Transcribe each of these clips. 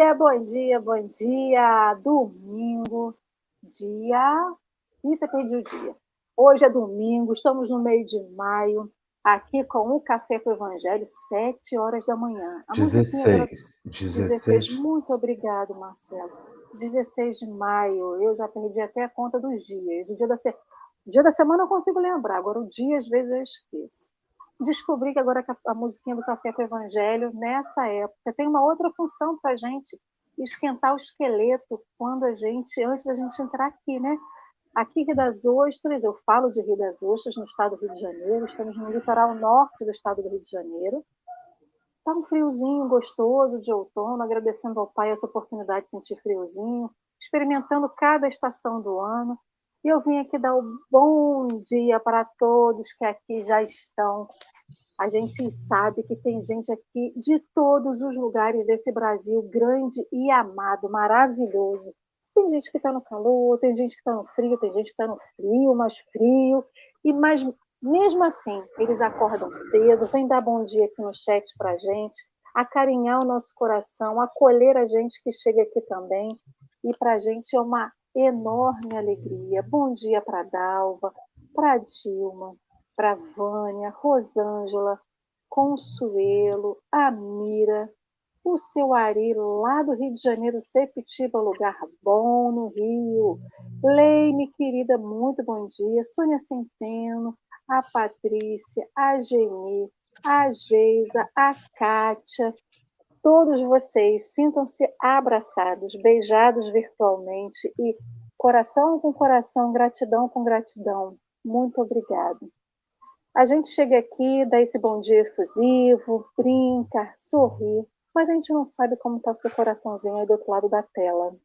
Bom dia, bom dia, bom dia. Domingo, dia. Eita, perdi o dia. Hoje é domingo, estamos no meio de maio, aqui com o Café com o Evangelho, 7 horas da manhã. A 16, 16. 16. Muito obrigado, Marcelo. 16 de maio, eu já perdi até a conta dos dias. O dia da, se... o dia da semana eu consigo lembrar, agora o dia às vezes eu esqueço descobri que agora a musiquinha do Café com o Evangelho, nessa época, tem uma outra função para a gente esquentar o esqueleto quando a gente, antes da gente entrar aqui, né? Aqui, Rio das Ostras, eu falo de Rio das Ostras, no estado do Rio de Janeiro, estamos no litoral norte do estado do Rio de Janeiro. Está um friozinho gostoso de outono, agradecendo ao Pai essa oportunidade de sentir friozinho, experimentando cada estação do ano. E eu vim aqui dar um bom dia para todos que aqui já estão. A gente sabe que tem gente aqui de todos os lugares desse Brasil grande e amado, maravilhoso. Tem gente que está no calor, tem gente que está no frio, tem gente que está no frio, mais frio. E mais, mesmo assim, eles acordam cedo, vêm dar bom dia aqui no chat para a gente, acarinhar o nosso coração, acolher a gente que chega aqui também. E para a gente é uma enorme alegria. Bom dia para Dalva, para Dilma, para Vânia, Rosângela, Consuelo, Amira, o seu Ari lá do Rio de Janeiro, Sepitiba, lugar bom no Rio. Leime, querida, muito bom dia. Sônia Centeno, a Patrícia, a Geni, a Geisa, a Kátia, todos vocês sintam-se abraçados, beijados virtualmente e coração com coração, gratidão com gratidão. Muito obrigado. A gente chega aqui, dá esse bom dia efusivo, brinca, sorri, mas a gente não sabe como está o seu coraçãozinho aí do outro lado da tela.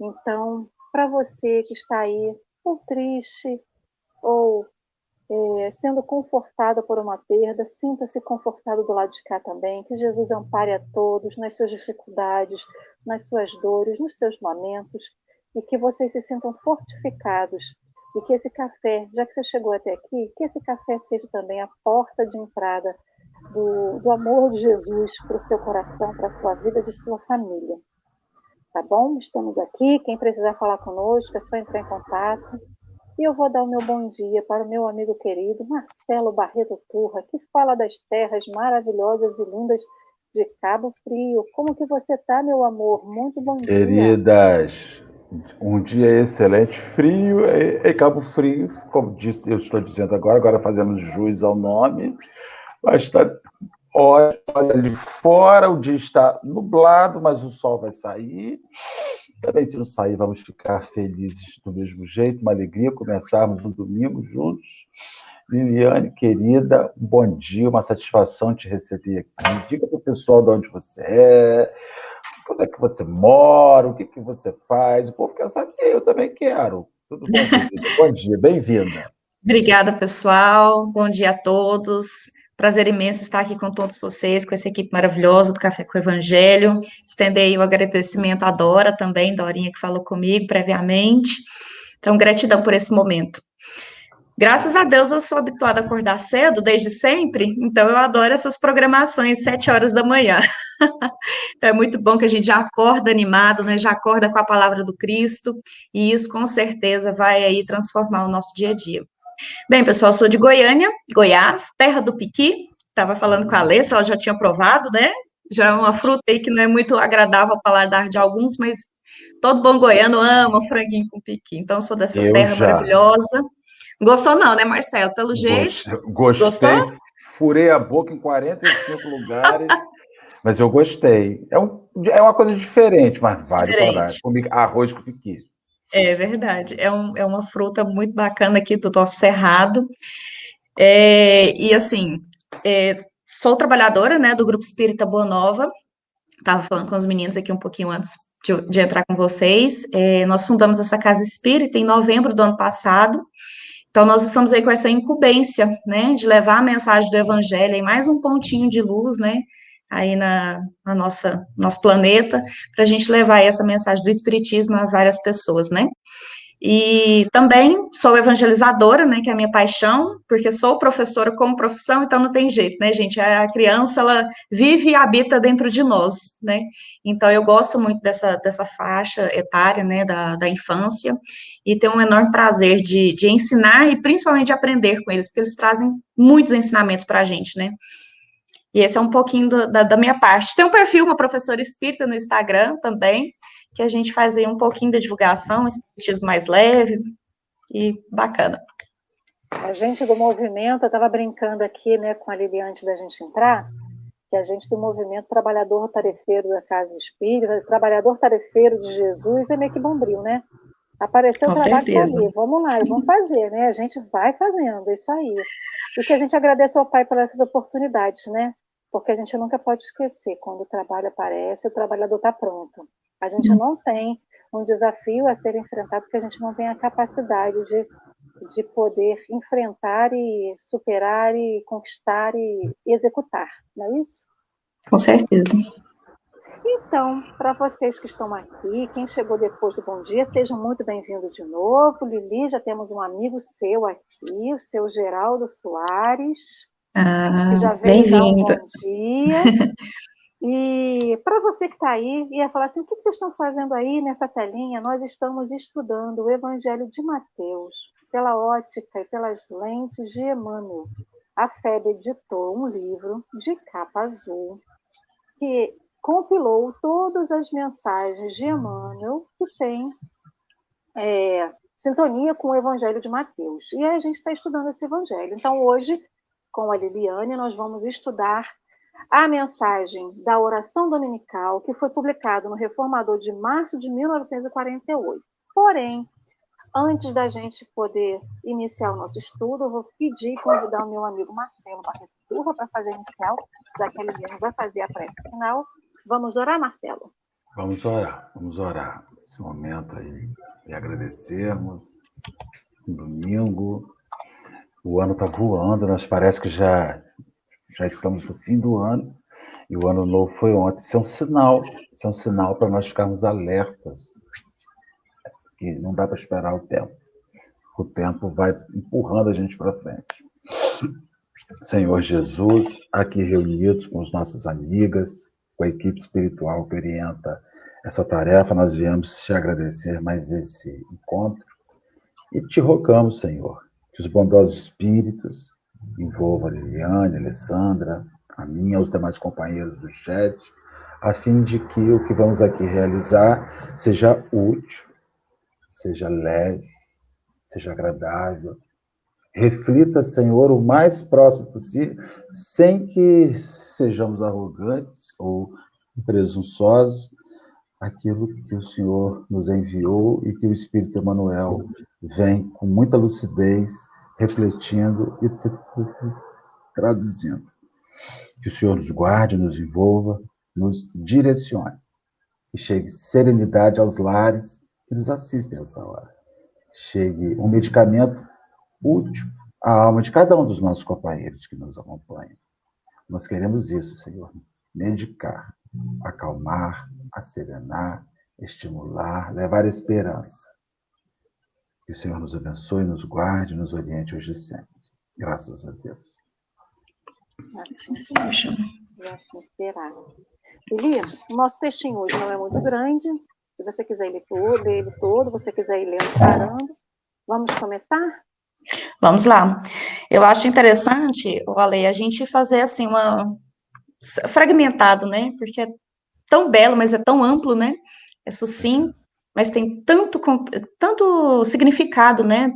Então, para você que está aí, ou triste, ou é, sendo confortada por uma perda, sinta-se confortado do lado de cá também, que Jesus ampare a todos nas suas dificuldades, nas suas dores, nos seus momentos, e que vocês se sintam fortificados, e que esse café, já que você chegou até aqui, que esse café seja também a porta de entrada do, do amor de Jesus para o seu coração, para a sua vida, de sua família. Tá bom? Estamos aqui. Quem precisar falar conosco, é só entrar em contato. E eu vou dar o meu bom dia para o meu amigo querido Marcelo Barreto Turra, que fala das terras maravilhosas e lindas de Cabo Frio. Como que você está, meu amor? Muito bom dia. Queridas, um dia excelente, frio em Cabo Frio, como disse, eu estou dizendo agora, agora fazemos jus ao nome, mas está olha ali fora, o dia está nublado, mas o sol vai sair. Também, se não sair, vamos ficar felizes do mesmo jeito, uma alegria começarmos no domingo juntos. Liliane, querida, bom dia, uma satisfação te receber aqui. Diga para o pessoal de onde você é, onde é que você mora, o que, que você faz. O povo quer saber, eu também quero. Tudo bom, bom dia, bem-vinda. Obrigada, pessoal. Bom dia a todos. Prazer imenso estar aqui com todos vocês, com essa equipe maravilhosa do Café com o Evangelho. Estender o agradecimento à Dora também, Dorinha que falou comigo previamente. Então, gratidão por esse momento. Graças a Deus eu sou habituada a acordar cedo desde sempre, então eu adoro essas programações sete horas da manhã. então é muito bom que a gente já acorda animado, né? Já acorda com a palavra do Cristo, e isso com certeza vai aí transformar o nosso dia a dia. Bem, pessoal, sou de Goiânia, Goiás, terra do piqui. Estava falando com a Alessa, ela já tinha provado, né? Já é uma fruta aí que não é muito agradável ao paladar de alguns, mas todo bom goiano ama franguinho com piqui. Então, sou dessa Eu terra já. maravilhosa. Gostou não, né, Marcelo? Pelo jeito. Gostei. Gostou? Furei a boca em 45 lugares. Mas eu gostei. É, um, é uma coisa diferente, mas vale diferente. Comigo, arroz com piqui. É verdade. É, um, é uma fruta muito bacana aqui do nosso cerrado. É, e assim, é, sou trabalhadora né, do Grupo Espírita Boa Nova. Estava falando com os meninos aqui um pouquinho antes de, de entrar com vocês. É, nós fundamos essa casa espírita em novembro do ano passado. Então, nós estamos aí com essa incumbência, né, de levar a mensagem do Evangelho em mais um pontinho de luz, né, aí na, na nossa nosso planeta, para a gente levar essa mensagem do Espiritismo a várias pessoas, né? E também sou evangelizadora, né, que é a minha paixão, porque sou professora como profissão, então não tem jeito, né, gente? A criança, ela vive e habita dentro de nós, né? Então eu gosto muito dessa, dessa faixa etária, né, da, da infância, e tenho um enorme prazer de, de ensinar e principalmente de aprender com eles, porque eles trazem muitos ensinamentos para a gente, né? E esse é um pouquinho do, da, da minha parte. Tem um perfil, uma professora espírita no Instagram também, que a gente faz aí um pouquinho da divulgação, um espiritismo mais leve e bacana. A gente do movimento, eu estava brincando aqui né, com a Lili antes da gente entrar, que a gente do movimento Trabalhador Tarefeiro da Casa Espírita, Trabalhador Tarefeiro de Jesus, é meio que bombril, né? Apareceu o trabalho tá ali, vamos lá, vamos fazer, né? A gente vai fazendo, isso aí. E que a gente agradece ao Pai por essas oportunidades, né? Porque a gente nunca pode esquecer, quando o trabalho aparece, o trabalhador está pronto. A gente uhum. não tem um desafio a ser enfrentado porque a gente não tem a capacidade de, de poder enfrentar e superar e conquistar e executar, não é isso? Com certeza. Então, para vocês que estão aqui, quem chegou depois do bom dia, sejam muito bem-vindos de novo. Lili, já temos um amigo seu aqui, o seu Geraldo Soares, ah, um bom dia. E para você que está aí, ia falar assim: o que vocês estão fazendo aí nessa telinha? Nós estamos estudando o Evangelho de Mateus pela ótica e pelas lentes de Emmanuel. A FEB editou um livro de capa azul que compilou todas as mensagens de Emmanuel que tem é, sintonia com o Evangelho de Mateus. E aí a gente está estudando esse Evangelho. Então, hoje, com a Liliane, nós vamos estudar a mensagem da oração dominical, que foi publicado no Reformador de março de 1948. Porém, antes da gente poder iniciar o nosso estudo, eu vou pedir e convidar o meu amigo Marcelo Barreturra para fazer inicial, já que ele mesmo vai fazer a prece final. Vamos orar, Marcelo? Vamos orar, vamos orar. Nesse momento aí, e agradecermos. Domingo, o ano está voando, nós parece que já já estamos no fim do ano e o ano novo foi ontem. Isso é um sinal, isso é um sinal para nós ficarmos alertas. Que não dá para esperar o tempo. O tempo vai empurrando a gente para frente. Senhor Jesus, aqui reunidos com as nossas amigas, com a equipe espiritual que orienta essa tarefa, nós viemos te agradecer mais esse encontro e te rogamos, Senhor, que os bondosos espíritos envolva a Liliane, a Alessandra, a minha, os demais companheiros do chat, a fim de que o que vamos aqui realizar seja útil, seja leve, seja agradável. Reflita, Senhor, o mais próximo possível, sem que sejamos arrogantes ou presunçosos, aquilo que o Senhor nos enviou e que o Espírito Emanuel vem com muita lucidez refletindo e traduzindo. Que o Senhor nos guarde, nos envolva, nos direcione. Que chegue serenidade aos lares que nos assistem essa hora. Chegue um medicamento útil à alma de cada um dos nossos companheiros que nos acompanham. Nós queremos isso, Senhor. Medicar, acalmar, acerenar, estimular, levar esperança que o Senhor nos abençoe, nos guarde, nos oriente hoje e sempre. Graças a Deus. Assim seja. E assim será. Eli, o nosso textinho hoje não é muito grande. Se você quiser ler todo, ler ele todo, você quiser ir lendo parando. Vamos começar? Vamos lá. Eu acho interessante, Ale, a gente fazer assim uma fragmentado, né? Porque é tão belo, mas é tão amplo, né? É sucinto mas tem tanto, tanto significado, né?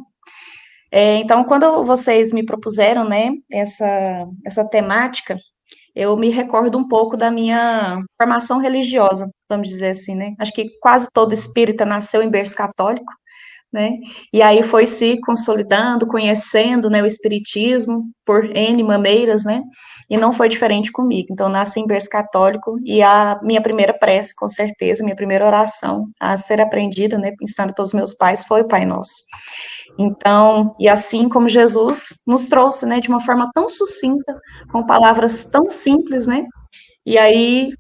É, então, quando vocês me propuseram, né, essa, essa temática, eu me recordo um pouco da minha formação religiosa, vamos dizer assim, né? Acho que quase todo espírita nasceu em berço católico, né? E aí foi se consolidando, conhecendo, né, o espiritismo por N maneiras, né? E não foi diferente comigo. Então, nasci em berço católico e a minha primeira prece, com certeza, minha primeira oração a ser aprendida, né, ensinada pelos meus pais, foi o Pai Nosso. Então, e assim como Jesus nos trouxe, né, de uma forma tão sucinta, com palavras tão simples, né? E aí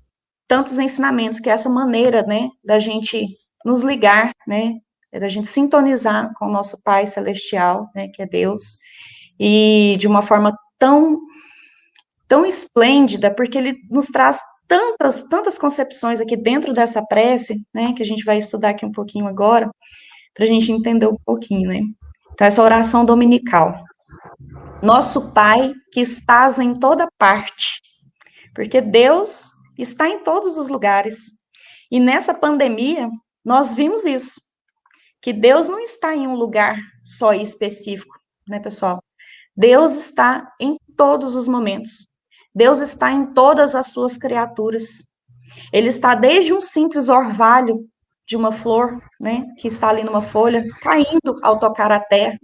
tantos ensinamentos que é essa maneira, né, da gente nos ligar, né, é da gente sintonizar com o nosso Pai Celestial, né, que é Deus, e de uma forma tão, tão esplêndida, porque ele nos traz tantas, tantas concepções aqui dentro dessa prece, né, que a gente vai estudar aqui um pouquinho agora, para a gente entender um pouquinho, né. Então, essa oração dominical. Nosso Pai que estás em toda parte, porque Deus está em todos os lugares. E nessa pandemia, nós vimos isso, que Deus não está em um lugar só específico, né, pessoal? Deus está em todos os momentos. Deus está em todas as suas criaturas. Ele está desde um simples orvalho de uma flor, né, que está ali numa folha, caindo ao tocar a terra,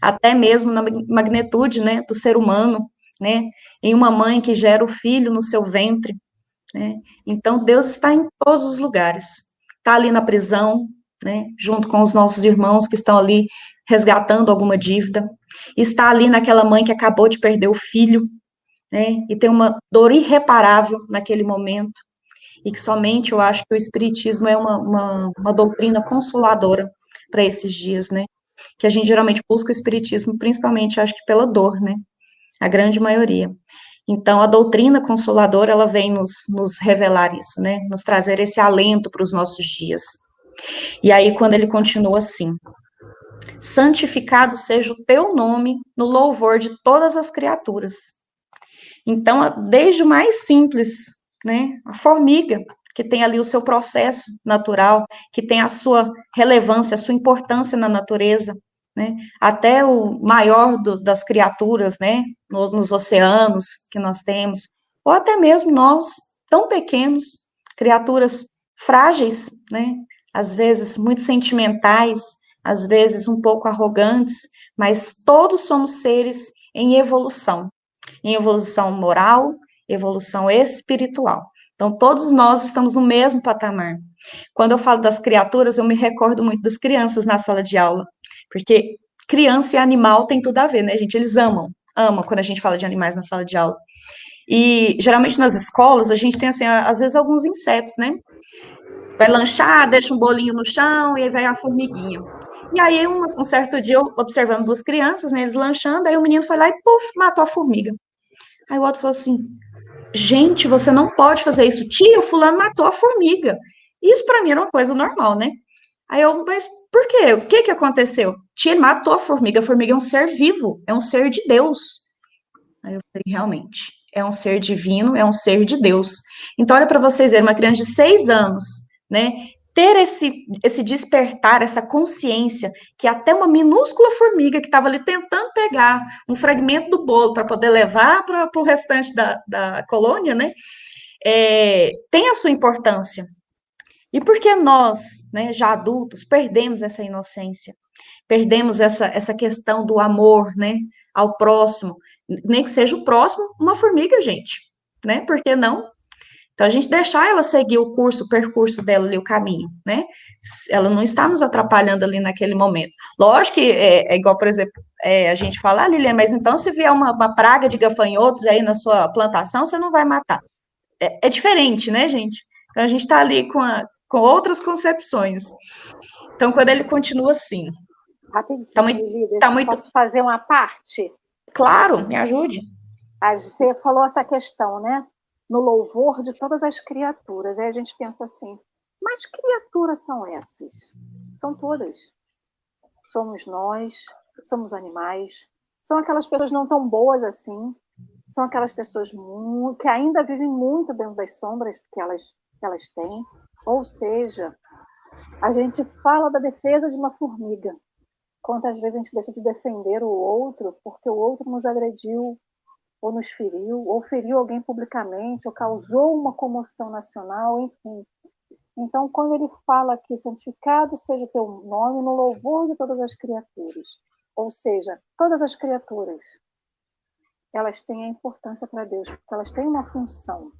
até mesmo na magnitude, né, do ser humano, né, em uma mãe que gera o filho no seu ventre, né? Então Deus está em todos os lugares. Está ali na prisão, né, junto com os nossos irmãos que estão ali resgatando alguma dívida. Está ali naquela mãe que acabou de perder o filho, né, e tem uma dor irreparável naquele momento e que somente eu acho que o Espiritismo é uma, uma, uma doutrina consoladora para esses dias, né? Que a gente geralmente busca o Espiritismo, principalmente, acho que pela dor, né? A grande maioria. Então, a doutrina consoladora, ela vem nos, nos revelar isso, né? Nos trazer esse alento para os nossos dias. E aí, quando ele continua assim: santificado seja o teu nome no louvor de todas as criaturas. Então, desde o mais simples, né? A formiga, que tem ali o seu processo natural, que tem a sua relevância, a sua importância na natureza, né? Até o maior do, das criaturas, né? Nos, nos, oceanos que nós temos, ou até mesmo nós, tão pequenos, criaturas frágeis, né? Às vezes muito sentimentais, às vezes um pouco arrogantes, mas todos somos seres em evolução, em evolução moral, evolução espiritual. Então, todos nós estamos no mesmo patamar. Quando eu falo das criaturas, eu me recordo muito das crianças na sala de aula, porque criança e animal tem tudo a ver, né, gente? Eles amam, amam quando a gente fala de animais na sala de aula. E geralmente nas escolas a gente tem assim, às vezes alguns insetos, né? Vai lanchar, deixa um bolinho no chão e aí vai a formiguinha. E aí, um, um certo dia, eu observando duas crianças, né, eles lanchando, aí o menino foi lá e, puf, matou a formiga. Aí o outro falou assim: gente, você não pode fazer isso. Tia, fulano matou a formiga. Isso para mim era uma coisa normal, né? Aí eu, mas por quê? O que que aconteceu? Tia, matou a formiga. A formiga é um ser vivo, é um ser de Deus. Aí eu falei, realmente, é um ser divino, é um ser de Deus. Então, olha para vocês verem, uma criança de seis anos, né? ter esse, esse despertar, essa consciência, que até uma minúscula formiga que estava ali tentando pegar um fragmento do bolo para poder levar para o restante da, da colônia, né, é, tem a sua importância. E por que nós, né, já adultos, perdemos essa inocência? Perdemos essa, essa questão do amor, né, ao próximo, nem que seja o próximo, uma formiga, gente, né? Por que não? Então, a gente deixar ela seguir o curso, o percurso dela ali, o caminho, né? Ela não está nos atrapalhando ali naquele momento. Lógico que é, é igual, por exemplo, é, a gente fala, ah, Lilian, mas então se vier uma, uma, praga de gafanhotos aí na sua plantação, você não vai matar. É, é diferente, né, gente? Então, a gente está ali com, a, com outras concepções. Então, quando ele continua assim. Rapidinho, tá muito, Lili, tá muito... posso fazer uma parte? Claro, me ajude. Você falou essa questão, né? No louvor de todas as criaturas. Aí a gente pensa assim: mas criaturas são essas? São todas. Somos nós, somos animais, são aquelas pessoas não tão boas assim, são aquelas pessoas que ainda vivem muito dentro das sombras que elas, que elas têm. Ou seja, a gente fala da defesa de uma formiga. Quantas vezes a gente deixa de defender o outro porque o outro nos agrediu, ou nos feriu, ou feriu alguém publicamente, ou causou uma comoção nacional, enfim. Então, quando ele fala que santificado seja o teu nome no louvor de todas as criaturas, ou seja, todas as criaturas, elas têm a importância para Deus, porque elas têm uma função.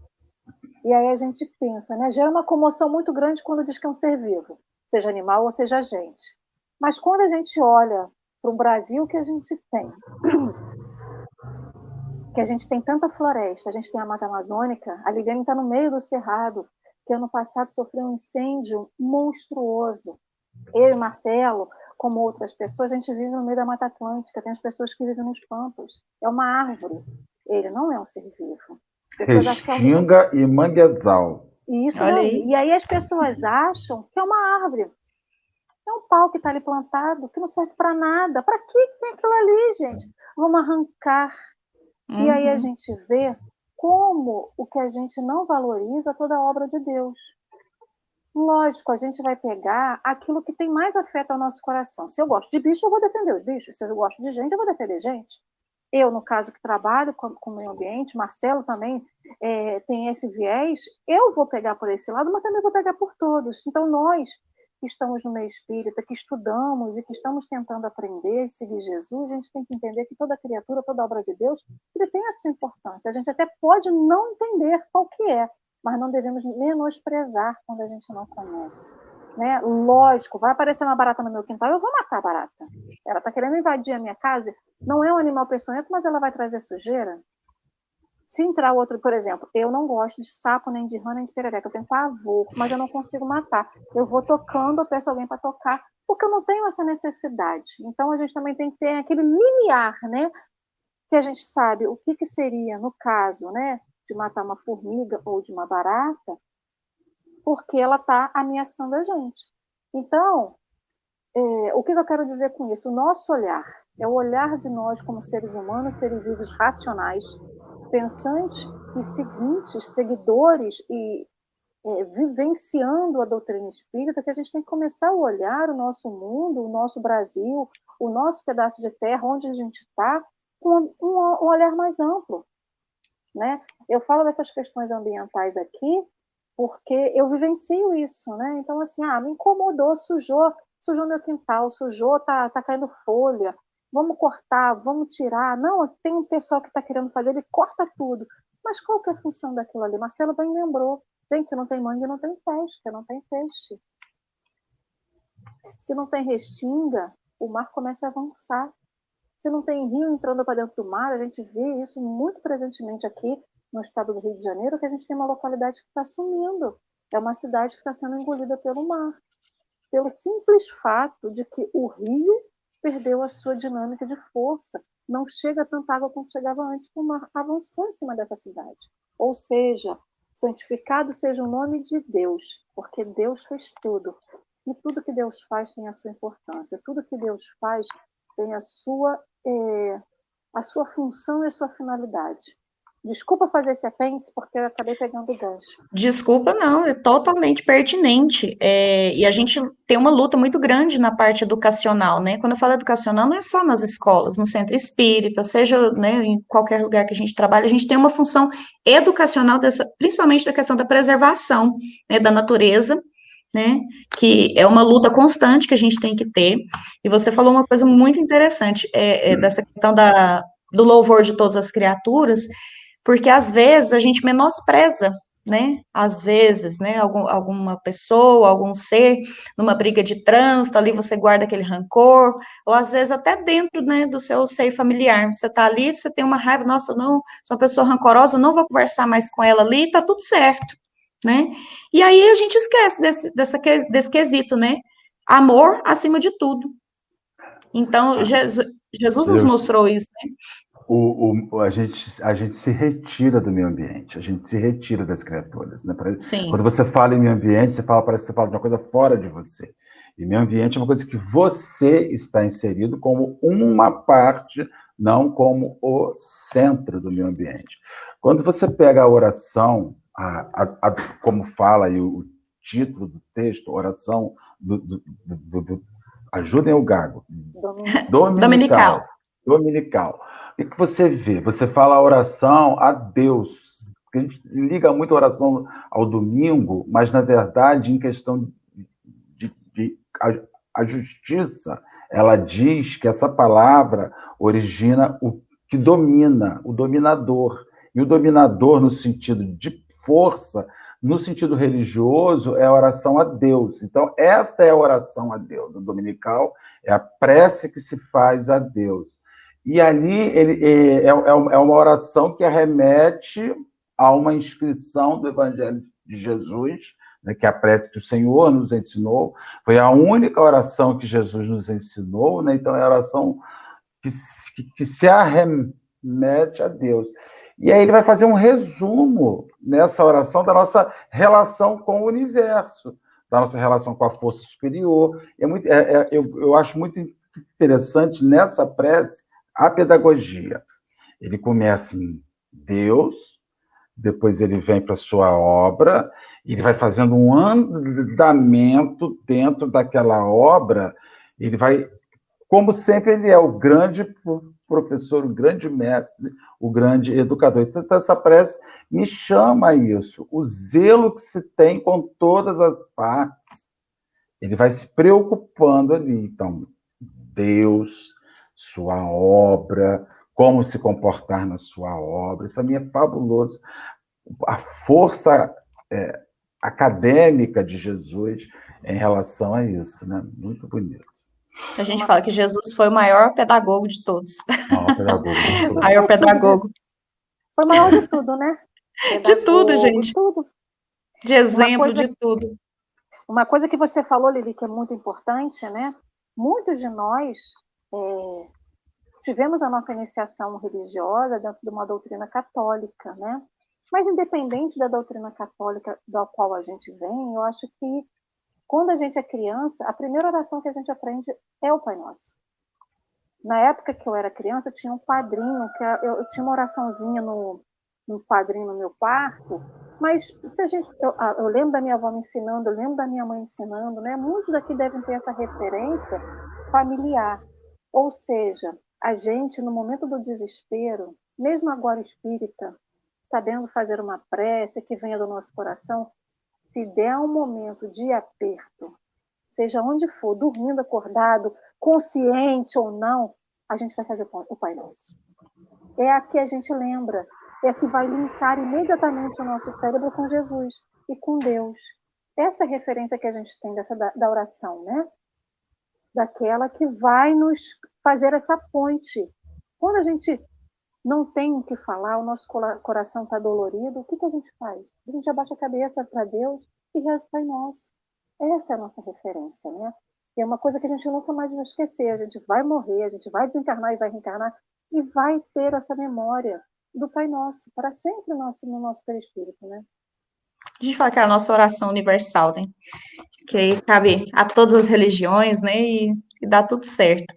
E aí a gente pensa, né? Gera uma comoção muito grande quando diz que é um ser vivo, seja animal ou seja gente. Mas quando a gente olha para o Brasil que a gente tem, que a gente tem tanta floresta, a gente tem a Mata Amazônica, a Liliane está no meio do Cerrado, que ano passado sofreu um incêndio monstruoso. Eu e Marcelo, como outras pessoas, a gente vive no meio da Mata Atlântica, tem as pessoas que vivem nos pampas. É uma árvore. Ele não é um ser vivo. Restinga é um... e manguezal. Isso aí. E aí as pessoas acham que é uma árvore. É um pau que está ali plantado, que não serve para nada. Para que tem aquilo ali, gente? Vamos arrancar. Uhum. E aí a uhum. gente vê como o que a gente não valoriza toda a obra de Deus. Lógico, a gente vai pegar aquilo que tem mais afeto ao nosso coração. Se eu gosto de bicho, eu vou defender os bichos. Se eu gosto de gente, eu vou defender gente. Eu, no caso, que trabalho com, com o meio ambiente, Marcelo também é, tem esse viés, eu vou pegar por esse lado, mas também vou pegar por todos. Então, nós que estamos no meio espírita, que estudamos e que estamos tentando aprender e seguir Jesus, a gente tem que entender que toda criatura, toda obra de Deus, ele tem a sua importância. A gente até pode não entender qual que é, mas não devemos menosprezar quando a gente não conhece. Né? Lógico, vai aparecer uma barata no meu quintal, eu vou matar a barata. Ela está querendo invadir a minha casa, não é um animal peçonhento, mas ela vai trazer sujeira. Se entrar outro, por exemplo, eu não gosto de sapo, nem de rã, nem de perereca, eu tenho pavor, mas eu não consigo matar. Eu vou tocando, eu peço alguém para tocar, porque eu não tenho essa necessidade. Então a gente também tem que ter aquele limiar, né? Que a gente sabe o que, que seria, no caso, né, de matar uma formiga ou de uma barata, porque ela está ameaçando a gente. Então, é, o que eu quero dizer com isso? O nosso olhar é o olhar de nós como seres humanos, seres vivos racionais, pensantes e seguintes, seguidores e é, vivenciando a doutrina espírita, que a gente tem que começar a olhar o nosso mundo, o nosso Brasil, o nosso pedaço de terra, onde a gente está, com um, um, olhar mais amplo. Né? Eu falo dessas questões ambientais aqui porque eu vivencio isso, né? Então, assim, ah, me incomodou, sujou, sujou meu quintal, sujou, tá, tá caindo folha, vamos cortar, vamos tirar. Não, tem um pessoal que está querendo fazer, ele corta tudo. Mas qual que é a função daquilo ali? Marcelo bem lembrou. Gente, se não tem mangue, não tem pesca, não tem peixe. Se não tem restinga, o mar começa a avançar. Se não tem rio entrando para dentro do mar, a gente vê isso muito presentemente aqui no estado do Rio de Janeiro, que a gente tem uma localidade que está sumindo. É uma cidade que está sendo engolida pelo mar. Pelo simples fato de que o rio perdeu a sua dinâmica de força. Não chega tanta água como chegava antes, o mar avançou em cima dessa cidade. Ou seja, santificado seja o nome de Deus, porque Deus fez tudo. E tudo que Deus faz tem a sua importância. Tudo que Deus faz tem a sua, é, a sua função e a sua finalidade. Desculpa fazer esse apêndice, porque eu acabei pegando o gancho. Desculpa, não, é totalmente pertinente. É, e a gente tem uma luta muito grande na parte educacional, né? Quando eu falo educacional, não é só nas escolas, no centro espírita, seja né, em qualquer lugar que a gente trabalha, a gente tem uma função educacional, dessa, principalmente da questão da preservação né, da natureza, né? Que é uma luta constante que a gente tem que ter. E você falou uma coisa muito interessante é, é, dessa questão da, do louvor de todas as criaturas porque às vezes a gente menospreza, né? Às vezes, né? Algum, alguma pessoa, algum ser, numa briga de trânsito, ali você guarda aquele rancor, ou às vezes até dentro, né, do seu seio familiar. Você tá ali, você tem uma raiva, nossa, não, sou uma pessoa rancorosa, não vou conversar mais com ela ali, tá tudo certo, né? E aí a gente esquece desse, dessa, desse quesito, né? Amor acima de tudo. Então, Jesus, Jesus nos mostrou isso, né? O, o, a, gente, a gente se retira do meio ambiente, a gente se retira das criaturas. Né? Sim. Quando você fala em meio ambiente, você fala, parece que você fala de uma coisa fora de você. E meio ambiente é uma coisa que você está inserido como uma parte, não como o centro do meio ambiente. Quando você pega a oração, a, a, a, como fala aí o, título do texto, oração do, do, do, do ajudem o gago. Dominical. Dominical. Dominical. O que você vê? Você fala a oração a Deus. A gente liga muito a oração ao domingo, mas na verdade, em questão de, de a, a justiça, ela diz que essa palavra origina o que domina, o dominador. E o dominador, no sentido de força, no sentido religioso, é a oração a Deus. Então, esta é a oração a Deus. No dominical, é a prece que se faz a Deus. E ali ele, é, é, é, é uma oração que remete a uma inscrição do Evangelho de Jesus né, que é a prece que o Senhor nos ensinou, foi a única oração que Jesus nos ensinou, né? então é a oração que, que, que se arremete a Deus. E aí ele vai fazer um resumo nessa oração da nossa relação com o universo, da nossa relação com a força superior. É muito, é, é, eu, eu acho muito interessante nessa prece a pedagogia. Ele começa em Deus, depois ele vem para sua obra, ele vai fazendo um andamento dentro daquela obra, ele vai, como sempre, ele é o grande professor, o grande mestre, o grande educador. Então, essa prece me chama a isso, o zelo que se tem com todas as partes. Ele vai se preocupando ali. Então, Deus, sua obra, como se comportar na sua obra. Isso para mim é fabuloso. A força é, acadêmica de Jesus em relação a isso, né? Muito bonito. A gente fala que Jesus foi o maior pedagogo de todos. Maior pedagogo. maior pedagogo. Foi o maior de tudo, né? Pedagogo, de tudo, gente. De tudo. De exemplo, coisa, de tudo. Uma coisa que você falou, Lili, que é muito importante, né? Muitos de nós é, tivemos a nossa iniciação religiosa dentro de uma doutrina católica, né? Mas independente da doutrina católica da qual a gente vem, eu acho que quando a gente é criança, a primeira oração que a gente aprende é o Pai Nosso. Na época que eu era criança, tinha um quadrinho, que eu, eu tinha uma oraçãozinha no, no quadrinho no meu quarto, mas se a gente, eu, eu, lembro da minha avó me ensinando, eu lembro da minha mãe ensinando, né? Muitos daqui devem ter essa referência familiar. Ou seja, a gente, no momento do desespero, mesmo agora espírita, sabendo fazer uma prece que venha do nosso coração, se der um momento de aperto, seja onde for, dormindo, acordado, consciente ou não, a gente vai fazer o Pai Nosso. É a que a gente lembra, é a que vai linkar imediatamente o nosso cérebro com Jesus e com Deus. Essa é a referência que a gente tem dessa da, da oração, né? Daquela que vai nos fazer essa ponte. Quando a gente não tem o que falar, o nosso coração está dolorido, o que, que a gente faz? A gente abaixa a cabeça para Deus e reza Pai Nosso. Essa é a nossa referência, né? E é uma coisa que a gente nunca mais vai esquecer. A gente vai morrer, a gente vai desencarnar e vai reencarnar e vai ter essa memória do Pai Nosso para sempre no nosso, no nosso perispírito, né? Que é a nossa oração universal, né? Que cabe a todas as religiões, né? E, e dá tudo certo.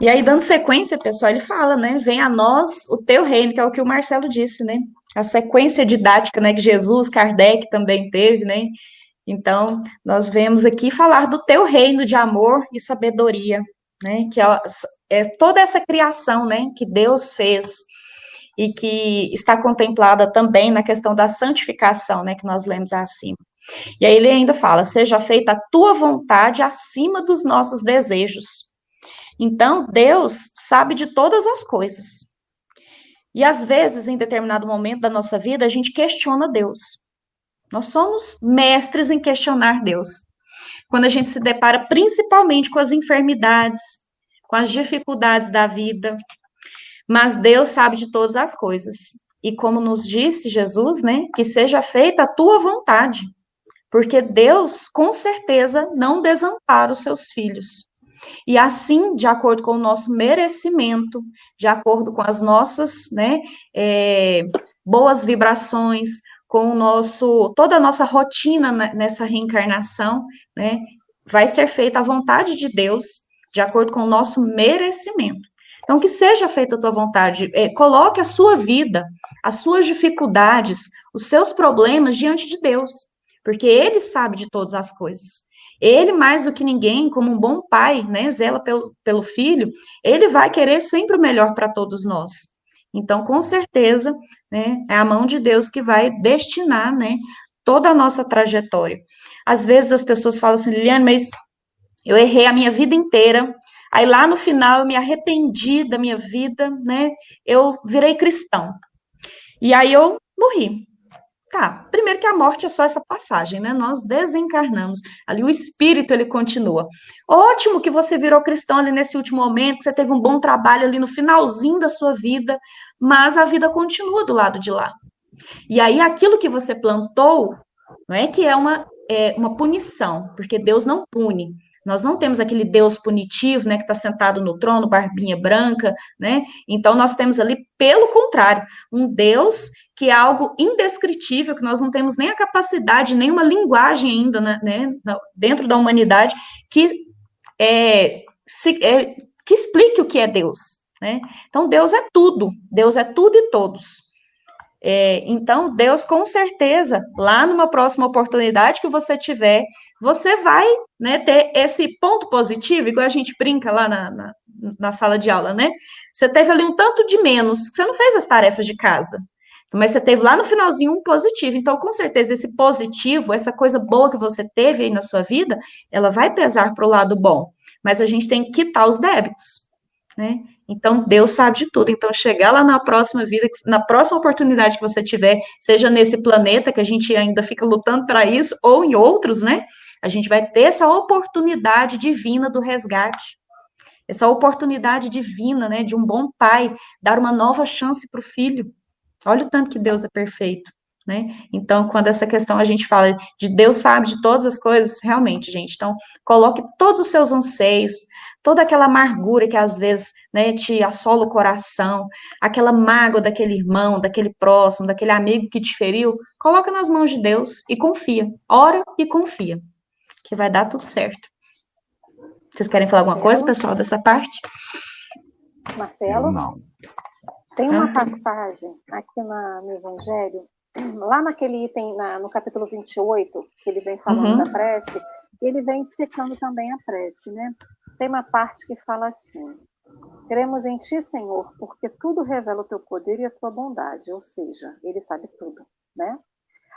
E aí, dando sequência, pessoal, ele fala, né? Vem a nós o teu reino, que é o que o Marcelo disse, né? A sequência didática, né, que Jesus, Kardec também teve, né? Então, nós vemos aqui falar do teu reino de amor e sabedoria, né? Que é, é toda essa criação, né, que Deus fez e que está contemplada também na questão da santificação, né, que nós lemos acima. E aí ele ainda fala: seja feita a tua vontade acima dos nossos desejos então, Deus sabe de todas as coisas. E às vezes, em determinado momento da nossa vida, a gente questiona Deus. Nós somos mestres em questionar Deus. Quando a gente se depara principalmente com as enfermidades, com as dificuldades da vida, mas Deus sabe de todas as coisas. E como nos disse Jesus, né, que seja feita a tua vontade, porque Deus, com certeza, não desampara os seus filhos. E assim, de acordo com o nosso merecimento, de acordo com as nossas né, é, boas vibrações, com o nosso, toda a nossa rotina nessa reencarnação, né, vai ser feita a vontade de Deus, de acordo com o nosso merecimento. Então, que seja feita a tua vontade, é, coloque a sua vida, as suas dificuldades, os seus problemas diante de Deus, porque Ele sabe de todas as coisas. Ele, mais do que ninguém, como um bom pai, né, zela pelo, pelo filho, ele vai querer sempre o melhor para todos nós. Então, com certeza, né, é a mão de Deus que vai destinar, né, toda a nossa trajetória. Às vezes as pessoas falam assim, Liliane, mas eu errei a minha vida inteira, aí lá no final eu me arrependi da minha vida, né, eu virei cristão. E aí eu morri. Tá, primeiro que a morte é só essa passagem, né? Nós desencarnamos. Ali o espírito ele continua. Ótimo que você virou cristão ali nesse último momento, que você teve um bom trabalho ali no finalzinho da sua vida, mas a vida continua do lado de lá. E aí aquilo que você plantou Não é que é uma, é uma punição, porque Deus não pune. Nós não temos aquele Deus punitivo, né, que está sentado no trono, barbinha branca, né? Então nós temos ali, pelo contrário, um Deus que é algo indescritível, que nós não temos nem a capacidade, nem uma linguagem ainda, né, né dentro da humanidade, que é, se, é, que explique o que é Deus, né? Então Deus é tudo, Deus é tudo e todos. É, então, Deus, com certeza, lá numa próxima oportunidade que você tiver, você vai né, ter esse ponto positivo, igual a gente brinca lá na, na, na, sala de aula, né? Você teve ali um tanto de menos, você não fez as tarefas de casa, mas você teve lá no finalzinho um positivo. Então, com certeza, esse positivo, essa coisa boa que você teve aí na sua vida, ela vai pesar para o lado bom, mas a gente tem que quitar os débitos, né? Então, Deus sabe de tudo. Então, chegar lá na próxima vida, na próxima oportunidade que você tiver, seja nesse planeta que a gente ainda fica lutando para isso, ou em outros, né? A gente vai ter essa oportunidade divina do resgate. Essa oportunidade divina, né, de um bom pai dar uma nova chance para o filho. Olha o tanto que Deus é perfeito, né? Então, quando essa questão a gente fala de Deus sabe de todas as coisas, realmente, gente. Então, coloque todos os seus anseios, toda aquela amargura que às vezes né, te assola o coração, aquela mágoa daquele irmão, daquele próximo, daquele amigo que te feriu, coloca nas mãos de Deus e confia. Ora e confia, que vai dar tudo certo. Vocês querem falar alguma coisa, pessoal, dessa parte? Marcelo? Não. Tem uma ah. passagem aqui na, no Evangelho, lá naquele item, na, no capítulo 28, que ele vem falando uhum. da prece, ele vem citando também a prece, né? tem uma parte que fala assim: Cremos em ti, Senhor, porque tudo revela o teu poder e a tua bondade, ou seja, ele sabe tudo, né?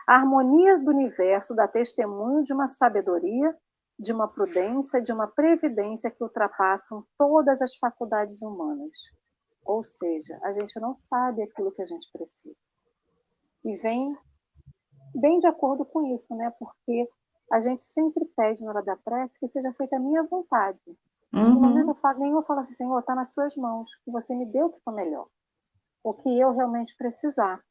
A harmonia do universo dá testemunho de uma sabedoria, de uma prudência, de uma previdência que ultrapassam todas as faculdades humanas. Ou seja, a gente não sabe aquilo que a gente precisa. E vem bem de acordo com isso, né? Porque a gente sempre pede na hora da prece que seja feita a minha vontade. Uhum. Momento eu falo, nenhum fala assim, Senhor, está nas suas mãos, que você me deu o que for melhor, o que eu realmente precisar.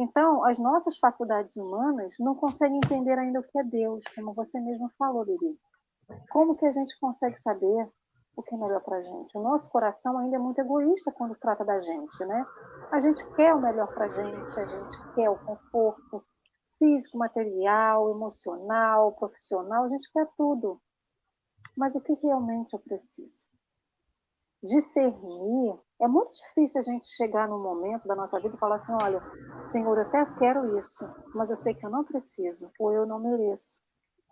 Então, as nossas faculdades humanas não conseguem entender ainda o que é Deus, como você mesmo falou, Lili. Como que a gente consegue saber o que é melhor para a gente? O nosso coração ainda é muito egoísta quando trata da gente, né? A gente quer o melhor para a gente, a gente quer o conforto físico, material, emocional, profissional, a gente quer tudo. Mas o que realmente eu preciso? Discernir. É muito difícil a gente chegar num momento da nossa vida e falar assim: olha, Senhor, eu até quero isso, mas eu sei que eu não preciso, ou eu não mereço.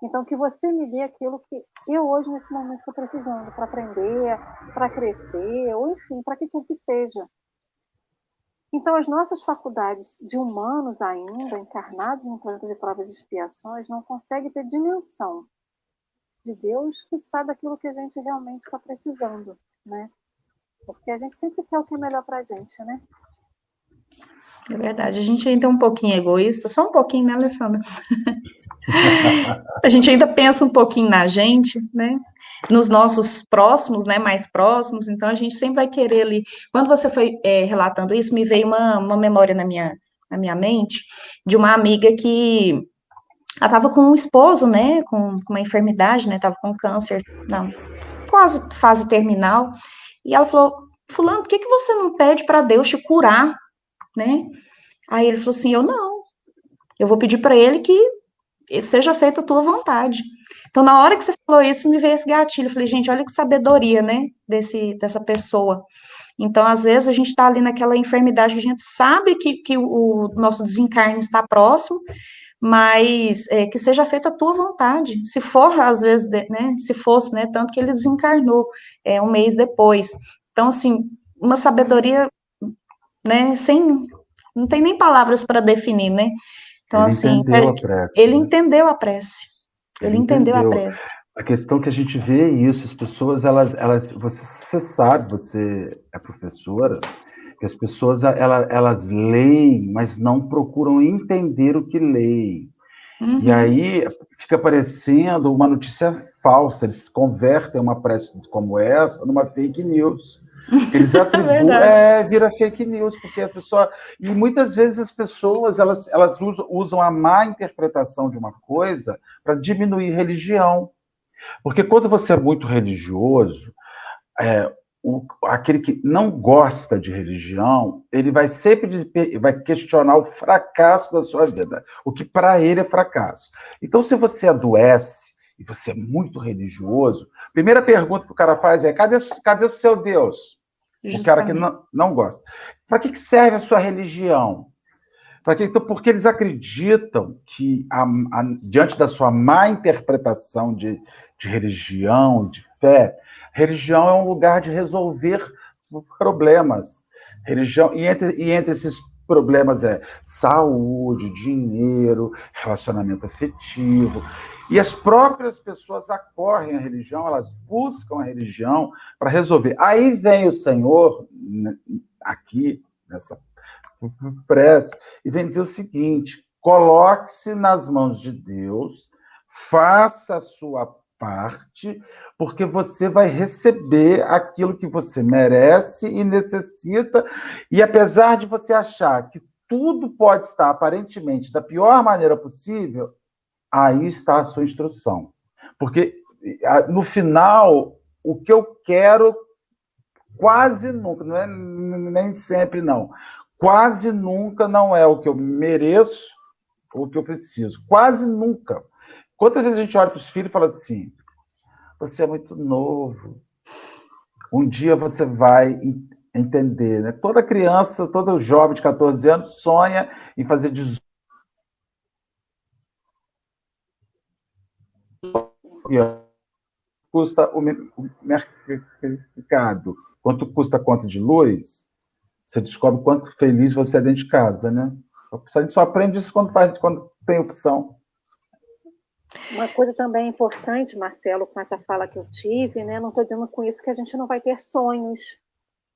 Então, que você me dê aquilo que eu hoje, nesse momento, estou precisando para aprender, para crescer, ou enfim, para que quer que seja. Então, as nossas faculdades de humanos ainda, encarnados no planeta de provas e expiações, não conseguem ter dimensão de Deus que sabe aquilo que a gente realmente está precisando, né? Porque a gente sempre quer o que é melhor para a gente, né? É verdade, a gente ainda é um pouquinho egoísta, só um pouquinho, né, Alessandra? a gente ainda pensa um pouquinho na gente, né? Nos nossos próximos, né? Mais próximos, então a gente sempre vai querer ali. Quando você foi é, relatando isso, me veio uma, uma memória na minha, na minha mente de uma amiga que ela estava com um esposo, né, com, com uma enfermidade, né, estava com câncer, não, quase fase terminal, e ela falou, fulano, por que, que você não pede para Deus te curar, né? Aí ele falou assim, eu não, eu vou pedir para ele que seja feita a tua vontade. Então, na hora que você falou isso, me veio esse gatilho, eu falei, gente, olha que sabedoria, né, desse, dessa pessoa. Então, às vezes, a gente está ali naquela enfermidade que a gente sabe que, que o nosso desencarne está próximo, mas é, que seja feita a tua vontade. Se for, às vezes, né, se fosse, né, tanto que ele desencarnou é, um mês depois. Então, assim, uma sabedoria, né, sem, não tem nem palavras para definir, né? Então, ele assim, entendeu ele, prece, ele né? entendeu a prece. Ele, ele entendeu, entendeu, a prece. A questão que a gente vê é isso, as pessoas, elas, elas você, você sabe, você é professora, que as pessoas elas, elas leem, mas não procuram entender o que leem. Uhum. E aí fica parecendo uma notícia falsa, eles convertem uma prece como essa numa fake news. Eles atribuem, é, é, vira fake news, porque a pessoa. E muitas vezes as pessoas elas, elas usam a má interpretação de uma coisa para diminuir religião. Porque quando você é muito religioso, é, o, aquele que não gosta de religião, ele vai sempre vai questionar o fracasso da sua vida, o que para ele é fracasso. Então, se você adoece e você é muito religioso, primeira pergunta que o cara faz é: cadê, cadê o seu Deus? Justamente. O cara que não, não gosta. Para que, serve a sua religião? Que, então, porque eles acreditam que, a, a, diante da sua má interpretação de, de religião, de fé, Religião é um lugar de resolver problemas. Religião, e entre, e entre esses problemas é saúde, dinheiro, relacionamento afetivo. E as próprias pessoas acorrem à religião, elas buscam a religião para resolver. Aí vem o Senhor, aqui, nessa prece, e vem dizer o seguinte: coloque-se nas mãos de Deus, faça a sua parte, porque você vai receber aquilo que você merece e necessita, e apesar de você achar que tudo pode estar aparentemente da pior maneira possível, aí está a sua instrução. Porque no final, o que eu quero quase nunca, não é nem sempre não, quase nunca não é o que eu mereço ou o que eu preciso. Quase nunca. Quantas vezes a gente olha para os filhos e fala assim: você é muito novo. Um dia você vai entender. Né? Toda criança, todo jovem de 14 anos sonha em fazer 18 custa o mercado, quanto custa a conta de luz, você descobre quanto feliz você é dentro de casa, né? A gente só aprende isso quando, faz, quando tem opção. Uma coisa também importante, Marcelo, com essa fala que eu tive, né? Não estou dizendo com isso que a gente não vai ter sonhos,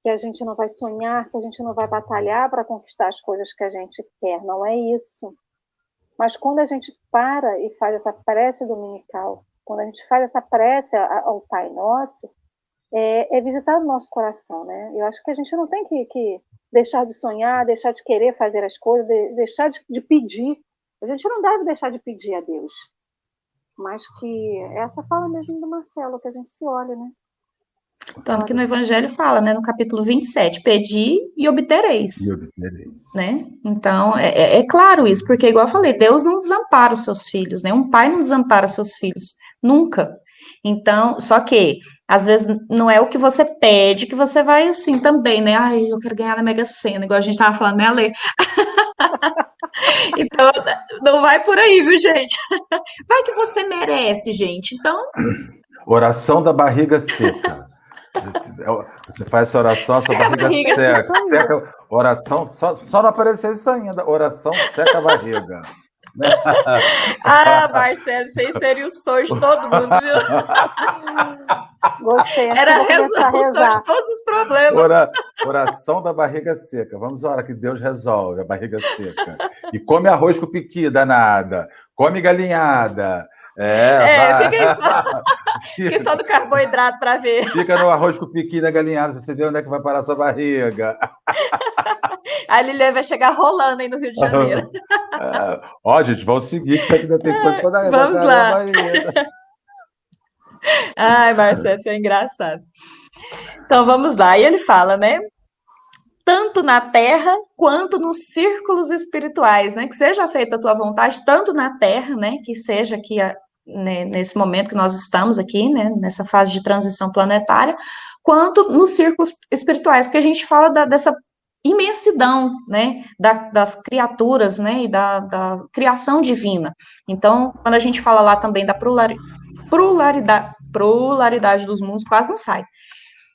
que a gente não vai sonhar, que a gente não vai batalhar para conquistar as coisas que a gente quer. Não é isso. Mas quando a gente para e faz essa prece dominical, quando a gente faz essa prece ao Pai Nosso, é, é visitar o nosso coração, né? Eu acho que a gente não tem que, que deixar de sonhar, deixar de querer fazer as coisas, de, deixar de, de pedir. A gente não deve deixar de pedir a Deus mas que essa fala mesmo do Marcelo, que a gente se olha, né? Tanto que no Evangelho fala, né, no capítulo 27, pedi e obtereis. E obtereis. Né? Então, é, é, é, claro isso, porque, igual eu falei, Deus não desampara os seus filhos, né? Um pai não desampara os seus filhos, nunca. Então, só que, às vezes, não é o que você pede que você vai assim também, né? Ai, eu quero ganhar na Mega Sena, igual a gente estava falando, né, Lê? então, não vai por aí, viu, gente? Vai que você merece, gente. Então. Oração da barriga seca. Você faz essa oração, a sua barriga, barriga, seca. seca oração, só, só não apareceu isso ainda. Oração seca a barriga. ah, Marcelo, isso aí seria o sonho de todo mundo, viu? Gostei. Era a resolução de todos os problemas. Ora, oração da barriga seca. Vamos orar que Deus resolve a barriga seca. E come arroz com piqui, danada. Come galinhada. É, é fica, só, fica só do carboidrato para ver. Fica no arroz com piqui da galinhada, você vê onde é que vai parar a sua barriga. A Lilian vai chegar rolando aí no Rio de Janeiro. É, ó, gente, vamos seguir, que ainda tem coisa para dar. Vamos lá. Ai, Marcelo, isso é engraçado. Então vamos lá. E ele fala, né? Tanto na terra quanto nos círculos espirituais, né? Que seja feita a tua vontade, tanto na terra, né? Que seja aqui a, né, nesse momento que nós estamos aqui, né? Nessa fase de transição planetária, quanto nos círculos espirituais, porque a gente fala da, dessa imensidão, né, da, das criaturas, né, e da, da, criação divina. Então, quando a gente fala lá também da pluralidade, pluralidade dos mundos, quase não sai.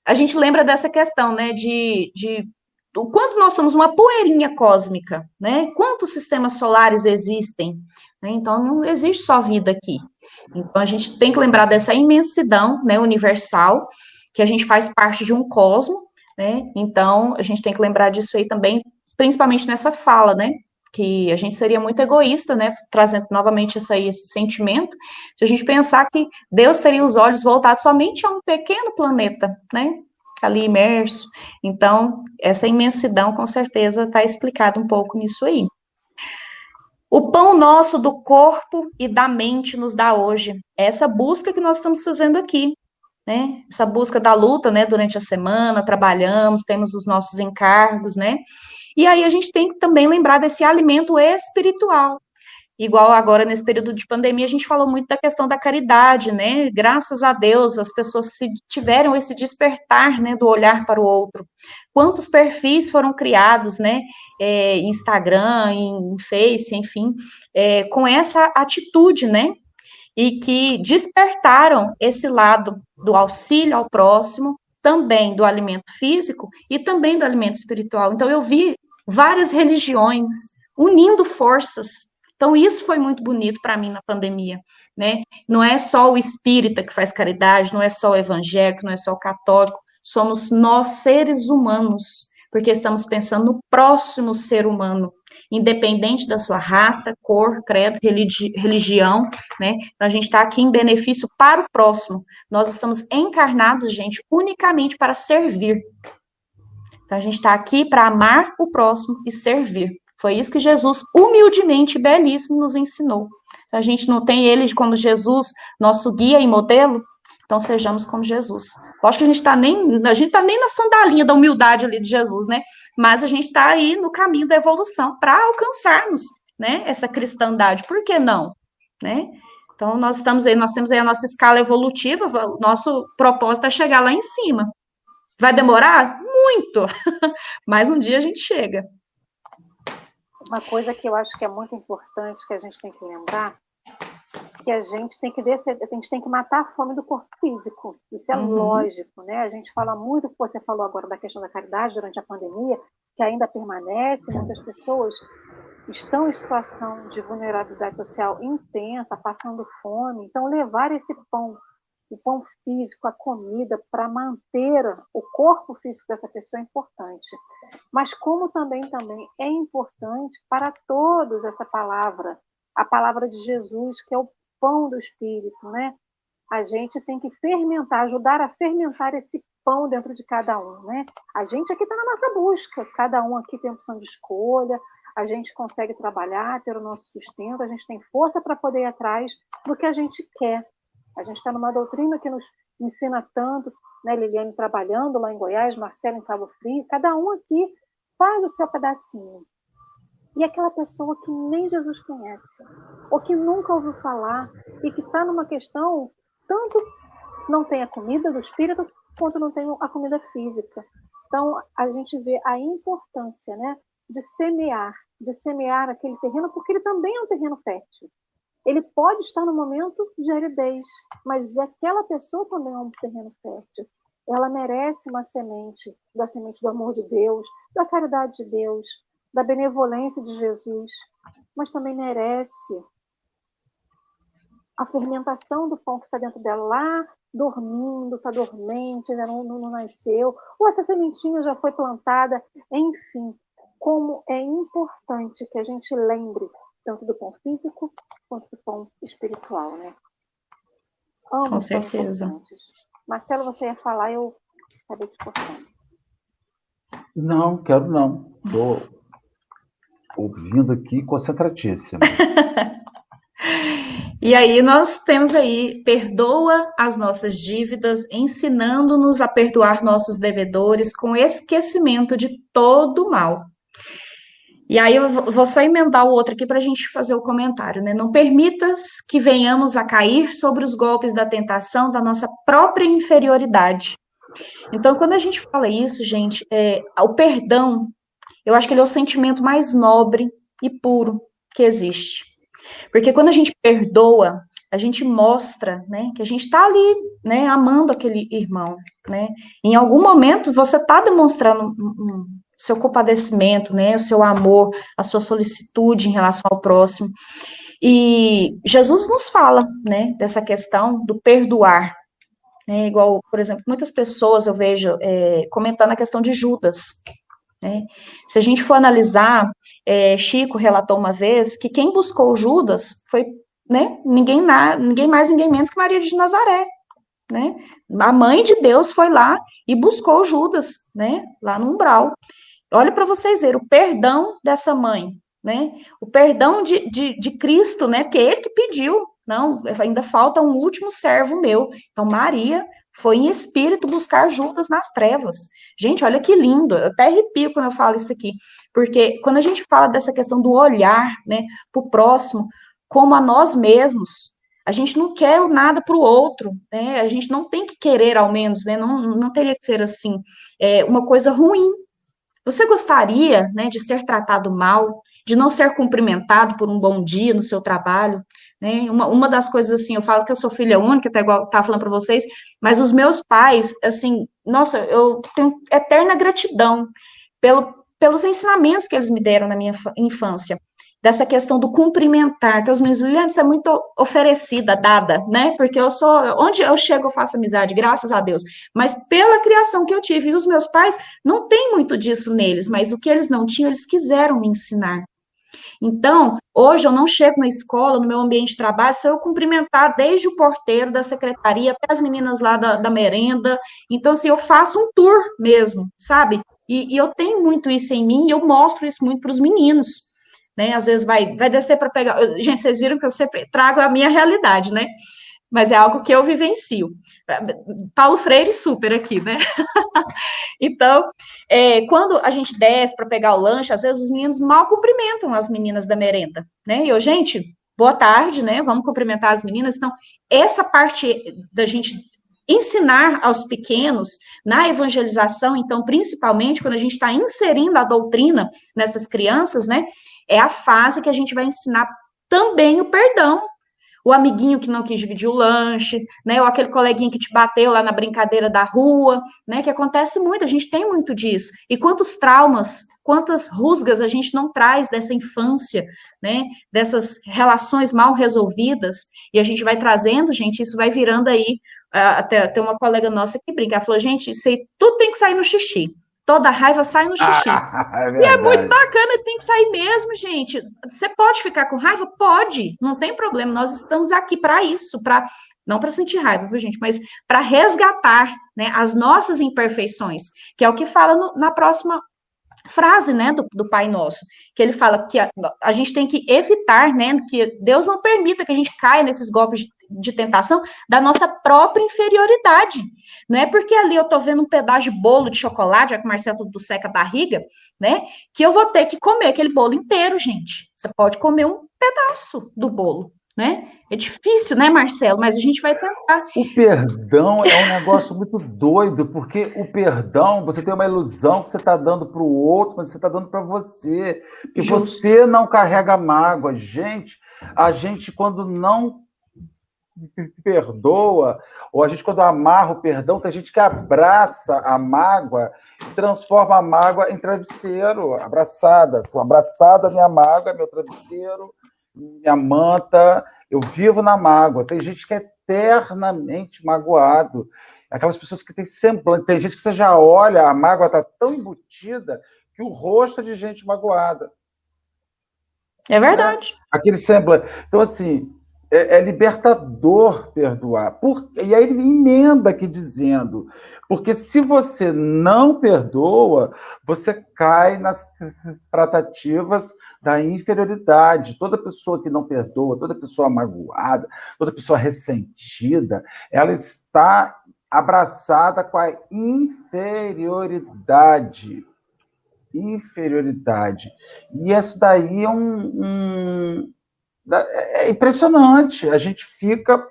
A gente lembra dessa questão, né, de, de o quanto nós somos uma poeirinha cósmica, né? Quantos sistemas solares existem? Né? Então, não existe só vida aqui. Então, a gente tem que lembrar dessa imensidão, né, universal, que a gente faz parte de um cosmo, né? Então, a gente tem que lembrar disso aí também, principalmente nessa fala, né? Que a gente seria muito egoísta, né, trazendo novamente essa, esse sentimento, se a gente pensar que Deus teria os olhos voltados somente a um pequeno planeta, né, ali imerso. Então, essa imensidão, com certeza, está explicado um pouco nisso aí. O pão nosso do corpo e da mente nos dá hoje. É essa busca que nós estamos fazendo aqui, né? Essa busca da luta, né? Durante a semana, trabalhamos, temos os nossos encargos, né? E aí a gente tem que também lembrar desse alimento espiritual, Igual agora nesse período de pandemia, a gente falou muito da questão da caridade, né? Graças a Deus, as pessoas se tiveram esse despertar, né, do olhar para o outro. Quantos perfis foram criados, né, é, Instagram, em Face, enfim, é, com essa atitude, né? E que despertaram esse lado do auxílio ao próximo, também do alimento físico e também do alimento espiritual. Então, eu vi várias religiões unindo forças então, isso foi muito bonito para mim na pandemia, né? Não é só o espírita que faz caridade, não é só o evangélico, não é só o católico, somos nós seres humanos, porque estamos pensando no próximo ser humano, independente da sua raça, cor, credo, religi religião, né? Então, a gente está aqui em benefício para o próximo. Nós estamos encarnados, gente, unicamente para servir. Então, a gente está aqui para amar o próximo e servir. Foi isso que Jesus, humildemente, belíssimo, nos ensinou. A gente não tem ele como Jesus, nosso guia e modelo, então sejamos como Jesus. Acho que a gente está nem, a gente tá nem na sandalinha da humildade ali de Jesus, né? Mas a gente está aí no caminho da evolução para alcançarmos, né? Essa cristandade. Por que não, né? Então nós estamos aí, nós temos aí a nossa escala evolutiva. O nosso propósito é chegar lá em cima. Vai demorar muito, mas um dia a gente chega. Uma coisa que eu acho que é muito importante que a gente tem que lembrar que a gente tem que descer, a gente tem que matar a fome do corpo físico. Isso é uhum. lógico, né? A gente fala muito, você falou agora da questão da caridade durante a pandemia, que ainda permanece, muitas pessoas estão em situação de vulnerabilidade social intensa, passando fome. Então, levar esse pão o pão físico, a comida, para manter o corpo físico dessa pessoa é importante. Mas como também, também é importante para todos essa palavra, a palavra de Jesus, que é o pão do Espírito, né? A gente tem que fermentar, ajudar a fermentar esse pão dentro de cada um, né? A gente aqui está na nossa busca, cada um aqui tem opção de escolha, a gente consegue trabalhar, ter o nosso sustento, a gente tem força para poder ir atrás do que a gente quer. A gente está numa doutrina que nos ensina tanto, né? Liliane trabalhando lá em Goiás, Marcelo em Cabo Frio, cada um aqui faz o seu pedacinho. E aquela pessoa que nem Jesus conhece, ou que nunca ouviu falar, e que está numa questão, tanto não tem a comida do espírito, quanto não tem a comida física. Então, a gente vê a importância né, de semear, de semear aquele terreno, porque ele também é um terreno fértil. Ele pode estar no momento de aridez, mas aquela pessoa também é um terreno fértil. Ela merece uma semente, da semente do amor de Deus, da caridade de Deus, da benevolência de Jesus, mas também merece a fermentação do pão que está dentro dela lá, dormindo, está dormente, ainda não, não, não nasceu, ou essa sementinha já foi plantada, enfim, como é importante que a gente lembre tanto do pão físico quanto do pão espiritual, né? Amo Com certeza. Marcelo, você ia falar, eu acabei te cortando. Não, quero não. Estou ouvindo aqui concentradíssima. e aí nós temos aí, perdoa as nossas dívidas, ensinando-nos a perdoar nossos devedores com esquecimento de todo mal. E aí eu vou só emendar o outro aqui para a gente fazer o comentário, né? Não permitas que venhamos a cair sobre os golpes da tentação da nossa própria inferioridade. Então, quando a gente fala isso, gente, é, o perdão, eu acho que ele é o sentimento mais nobre e puro que existe. Porque quando a gente perdoa, a gente mostra, né, que a gente está ali, né, amando aquele irmão, né. Em algum momento você está demonstrando um, seu compadecimento, né, o seu amor, a sua solicitude em relação ao próximo. E Jesus nos fala, né, dessa questão do perdoar, né, igual, por exemplo, muitas pessoas eu vejo é, comentando a questão de Judas, né, se a gente for analisar, é, Chico relatou uma vez que quem buscou Judas foi, né, ninguém, na, ninguém mais, ninguém menos que Maria de Nazaré, né? A mãe de Deus foi lá e buscou Judas, né? Lá no umbral. Olha para vocês verem o perdão dessa mãe, né? O perdão de, de, de Cristo, né? Que é ele que pediu. Não, ainda falta um último servo meu. Então, Maria foi em espírito buscar Judas nas trevas. Gente, olha que lindo. Eu até arrepio quando eu falo isso aqui. Porque quando a gente fala dessa questão do olhar, né, para o próximo, como a nós mesmos, a gente não quer nada para o outro, né? A gente não tem que querer, ao menos, né? Não, não teria que ser assim, é, uma coisa ruim. Você gostaria, né, de ser tratado mal, de não ser cumprimentado por um bom dia no seu trabalho, né? Uma, uma das coisas assim, eu falo que eu sou filha única, até igual estava falando para vocês, mas os meus pais, assim, nossa, eu tenho eterna gratidão pelo, pelos ensinamentos que eles me deram na minha infância dessa questão do cumprimentar, que os meninos, é muito oferecida, dada, né? Porque eu sou, onde eu chego, eu faço amizade, graças a Deus. Mas pela criação que eu tive, e os meus pais não tem muito disso neles, mas o que eles não tinham, eles quiseram me ensinar. Então, hoje eu não chego na escola, no meu ambiente de trabalho, se eu cumprimentar desde o porteiro da secretaria até as meninas lá da, da merenda. Então, assim, eu faço um tour mesmo, sabe? E, e eu tenho muito isso em mim e eu mostro isso muito para os meninos né? Às vezes vai, vai descer para pegar. Gente, vocês viram que eu sempre trago a minha realidade, né? Mas é algo que eu vivencio. Paulo Freire, super aqui, né? então, é, quando a gente desce para pegar o lanche, às vezes os meninos mal cumprimentam as meninas da merenda, né? E eu, gente, boa tarde, né? Vamos cumprimentar as meninas. Então, essa parte da gente ensinar aos pequenos na evangelização, então, principalmente quando a gente está inserindo a doutrina nessas crianças, né? É a fase que a gente vai ensinar também o perdão. O amiguinho que não quis dividir o lanche, né? Ou aquele coleguinha que te bateu lá na brincadeira da rua, né? Que acontece muito, a gente tem muito disso. E quantos traumas, quantas rusgas a gente não traz dessa infância, né? Dessas relações mal resolvidas, e a gente vai trazendo, gente, isso vai virando aí. Até tem uma colega nossa que brinca, falou, gente, isso aí tudo tem que sair no xixi. Toda raiva sai no xixi. Ah, é e é muito bacana, tem que sair mesmo, gente. Você pode ficar com raiva? Pode, não tem problema. Nós estamos aqui para isso, para não para sentir raiva, viu, gente, mas para resgatar né, as nossas imperfeições, que é o que fala no, na próxima frase, né, do, do Pai Nosso, que ele fala que a, a, gente tem que evitar, né, que Deus não permita que a gente caia nesses golpes de, de tentação da nossa própria inferioridade. Não é porque ali eu tô vendo um pedaço de bolo de chocolate, já que o Marcelo do seca a barriga, né, que eu vou ter que comer aquele bolo inteiro, gente. Você pode comer um pedaço do bolo né? É difícil, né, Marcelo? Mas a gente vai tentar. O perdão é um negócio muito doido, porque o perdão, você tem uma ilusão que você está dando para o outro, mas você está dando para você. E você não carrega mágoa. Gente, a gente, quando não perdoa, ou a gente, quando amarra o perdão, tem gente que abraça a mágoa transforma a mágoa em travesseiro, abraçada. Abraçada, minha mágoa, meu travesseiro minha manta, eu vivo na mágoa. Tem gente que é eternamente magoado. Aquelas pessoas que têm semblante. Tem gente que você já olha, a mágoa está tão embutida que o rosto é de gente magoada. É verdade. Né? Aquele semblante. Então, assim, é, é, libertador perdoar. Por, e aí ele emenda aqui dizendo: porque se você não perdoa, você cai nas tratativas da inferioridade. Toda pessoa que não perdoa, toda pessoa magoada, toda pessoa ressentida, ela está abraçada com a inferioridade. Inferioridade. E isso daí é um, um é impressionante. A gente fica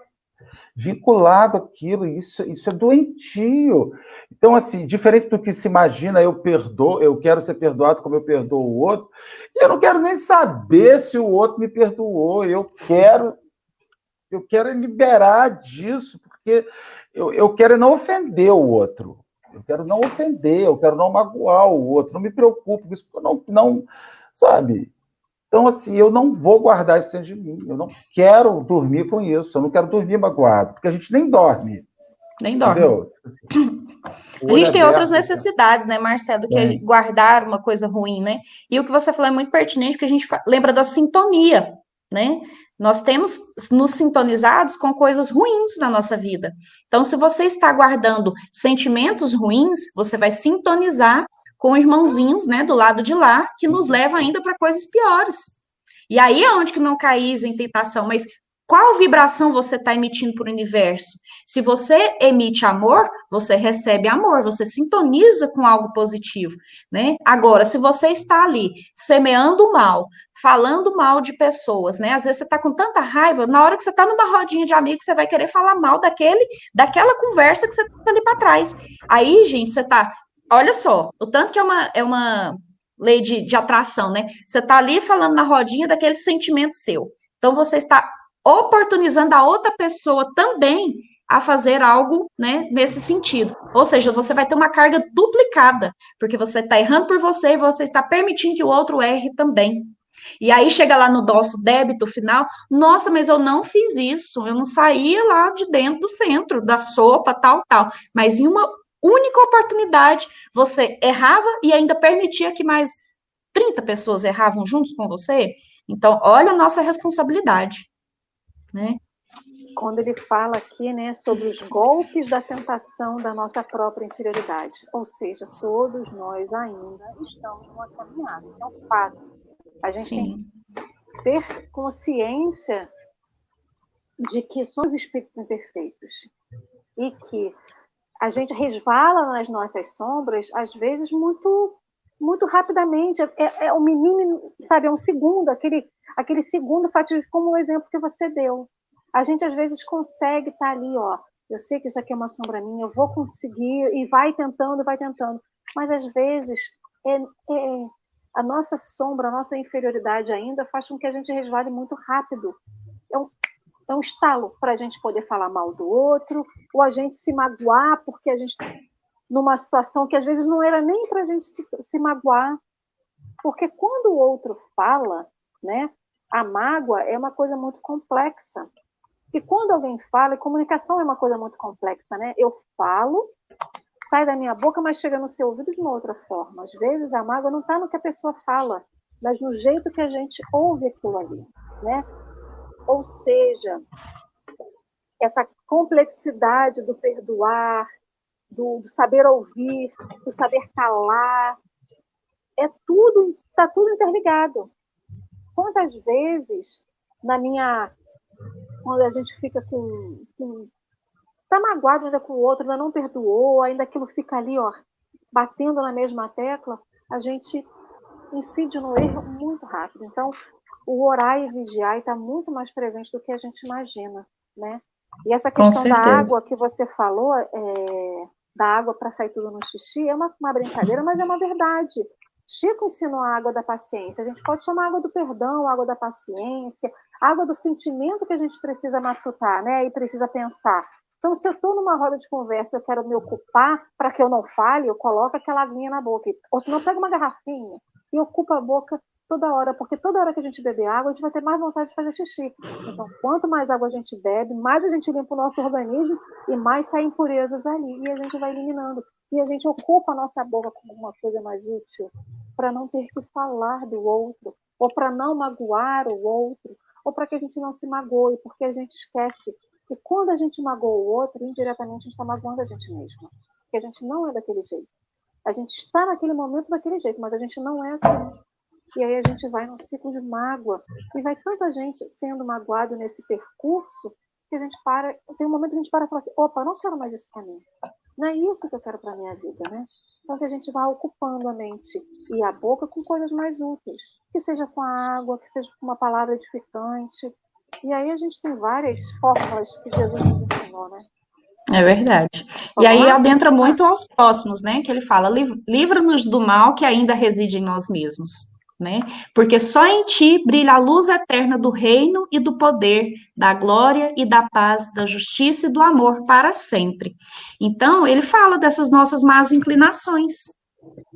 vinculado àquilo, isso, isso é doentio. Então, assim, diferente do que se imagina, eu perdoo, eu quero ser perdoado como eu perdoo o outro, eu não quero nem saber se o outro me perdoou, eu quero eu quero liberar disso, porque eu, eu quero não ofender o outro. Eu quero não ofender, eu quero não magoar o outro, não me preocupo com isso, não, não, sabe? Então, assim, eu não vou guardar isso dentro de mim. Eu não quero dormir com isso. Eu não quero dormir magoado, porque a gente nem dorme. Nem dorme. Entendeu? A gente tem outras necessidades, né, Marcelo, que é guardar uma coisa ruim, né? E o que você falou é muito pertinente, porque a gente lembra da sintonia, né? Nós temos nos sintonizados com coisas ruins na nossa vida. Então, se você está guardando sentimentos ruins, você vai sintonizar com irmãozinhos, né, do lado de lá, que nos levam ainda para coisas piores. E aí é onde que não caís em tentação, mas qual vibração você está emitindo para o universo? Se você emite amor, você recebe amor, você sintoniza com algo positivo, né? Agora, se você está ali semeando mal, falando mal de pessoas, né? Às vezes você está com tanta raiva, na hora que você está numa rodinha de amigos, você vai querer falar mal daquele, daquela conversa que você está ali para trás. Aí, gente, você está, olha só, o tanto que é uma, é uma lei de, de atração, né? Você está ali falando na rodinha daquele sentimento seu. Então, você está oportunizando a outra pessoa também a fazer algo né, nesse sentido. Ou seja, você vai ter uma carga duplicada, porque você está errando por você e você está permitindo que o outro erre também. E aí chega lá no nosso débito final, nossa, mas eu não fiz isso, eu não saía lá de dentro do centro, da sopa, tal, tal. Mas em uma única oportunidade, você errava e ainda permitia que mais 30 pessoas erravam juntos com você. Então, olha a nossa responsabilidade né? Quando ele fala aqui, né, sobre os golpes da tentação da nossa própria inferioridade, ou seja, todos nós ainda estamos numa caminhada, isso é um fato. A gente Sim. tem que ter consciência de que somos espíritos imperfeitos e que a gente resvala nas nossas sombras, às vezes muito muito rapidamente, é, é um menino, sabe, é um segundo, aquele aquele segundo fatídico, como o exemplo que você deu. A gente às vezes consegue estar tá ali, ó. Eu sei que isso aqui é uma sombra minha, eu vou conseguir e vai tentando, vai tentando. Mas às vezes é, é, a nossa sombra, a nossa inferioridade ainda faz com que a gente resvale muito rápido. É um, um estalo para a gente poder falar mal do outro, ou a gente se magoar porque a gente está numa situação que às vezes não era nem para a gente se, se magoar. Porque quando o outro fala, né, a mágoa é uma coisa muito complexa. E quando alguém fala, comunicação é uma coisa muito complexa, né? Eu falo, sai da minha boca, mas chega no seu ouvido de uma outra forma. Às vezes a mágoa não está no que a pessoa fala, mas no jeito que a gente ouve aquilo ali, né? Ou seja, essa complexidade do perdoar, do, do saber ouvir, do saber calar, é tudo, está tudo interligado. Quantas vezes, na minha. Quando a gente fica com. com tá magoado ainda com o outro, ainda não perdoou, ainda aquilo fica ali, ó, batendo na mesma tecla, a gente incide no erro muito rápido. Então, o orar e vigiar está muito mais presente do que a gente imagina, né? E essa questão da água que você falou, é, da água para sair tudo no xixi, é uma, uma brincadeira, mas é uma verdade. Chico ensinou a água da paciência. A gente pode chamar água do perdão, água da paciência, água do sentimento que a gente precisa matutar, né? E precisa pensar. Então, se eu estou numa roda de conversa, eu quero me ocupar para que eu não fale, eu coloco aquela aguinha na boca. Ou se não, pega uma garrafinha e ocupa a boca toda hora, porque toda hora que a gente beber água, a gente vai ter mais vontade de fazer xixi. Então, quanto mais água a gente bebe, mais a gente limpa o nosso organismo e mais saem impurezas ali. E a gente vai eliminando e a gente ocupa a nossa boca com alguma coisa mais útil, para não ter que falar do outro, ou para não magoar o outro, ou para que a gente não se magoe, porque a gente esquece que quando a gente magoa o outro, indiretamente a gente está magoando a gente mesmo, porque a gente não é daquele jeito. A gente está naquele momento daquele jeito, mas a gente não é assim. E aí a gente vai num ciclo de mágoa, e vai tanta gente sendo magoado nesse percurso, que a gente para, tem um momento que a gente para e fala assim, opa, não quero mais isso para mim. Não é isso que eu quero para minha vida, né? Então que a gente vá ocupando a mente e a boca com coisas mais úteis, que seja com a água, que seja com uma palavra edificante. E aí a gente tem várias fórmulas que Jesus nos ensinou, né? É verdade. E aí adentra muito aos próximos, né? Que ele fala: livra-nos do mal que ainda reside em nós mesmos né? Porque só em ti brilha a luz eterna do reino e do poder, da glória e da paz, da justiça e do amor para sempre. Então, ele fala dessas nossas más inclinações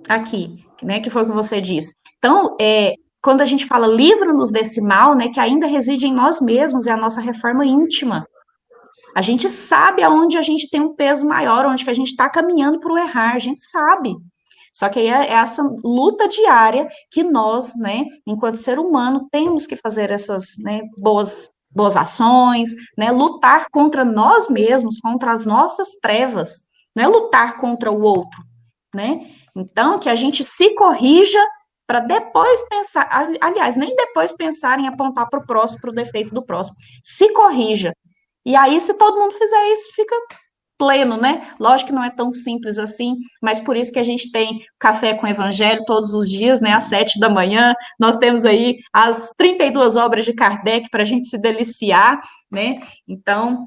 aqui, né? Que foi o que você disse. Então, é, quando a gente fala livra-nos desse mal, né, que ainda reside em nós mesmos, é a nossa reforma íntima. A gente sabe aonde a gente tem um peso maior, onde que a gente está caminhando para o errar, a gente sabe. Só que aí é essa luta diária que nós, né, enquanto ser humano, temos que fazer essas né, boas, boas ações, né, lutar contra nós mesmos, contra as nossas trevas, não é lutar contra o outro, né? Então, que a gente se corrija para depois pensar, aliás, nem depois pensar em apontar para o próximo, para o defeito do próximo. Se corrija. E aí, se todo mundo fizer isso, fica pleno, né? Lógico que não é tão simples assim, mas por isso que a gente tem café com evangelho todos os dias, né? Às sete da manhã, nós temos aí as 32 obras de Kardec para a gente se deliciar, né? Então,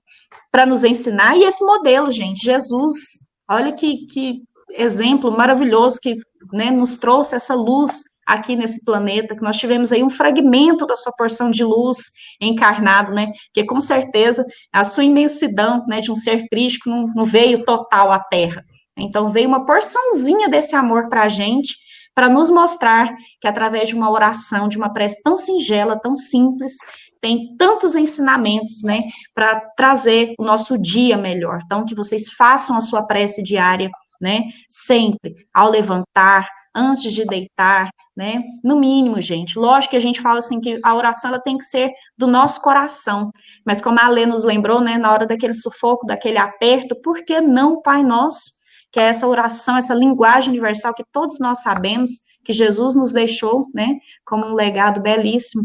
para nos ensinar, e esse modelo, gente, Jesus, olha que, que exemplo maravilhoso que né, nos trouxe essa luz aqui nesse planeta, que nós tivemos aí um fragmento da sua porção de luz encarnado, né, que com certeza a sua imensidão, né, de um ser crístico não, não veio total à Terra. Então veio uma porçãozinha desse amor para a gente, para nos mostrar que através de uma oração, de uma prece tão singela, tão simples, tem tantos ensinamentos, né, para trazer o nosso dia melhor. Então, que vocês façam a sua prece diária, né, sempre ao levantar, antes de deitar, né? No mínimo, gente. Lógico que a gente fala assim que a oração ela tem que ser do nosso coração, mas como a Lê nos lembrou, né, na hora daquele sufoco, daquele aperto, por que não Pai Nosso? Que é essa oração, essa linguagem universal que todos nós sabemos que Jesus nos deixou, né, como um legado belíssimo.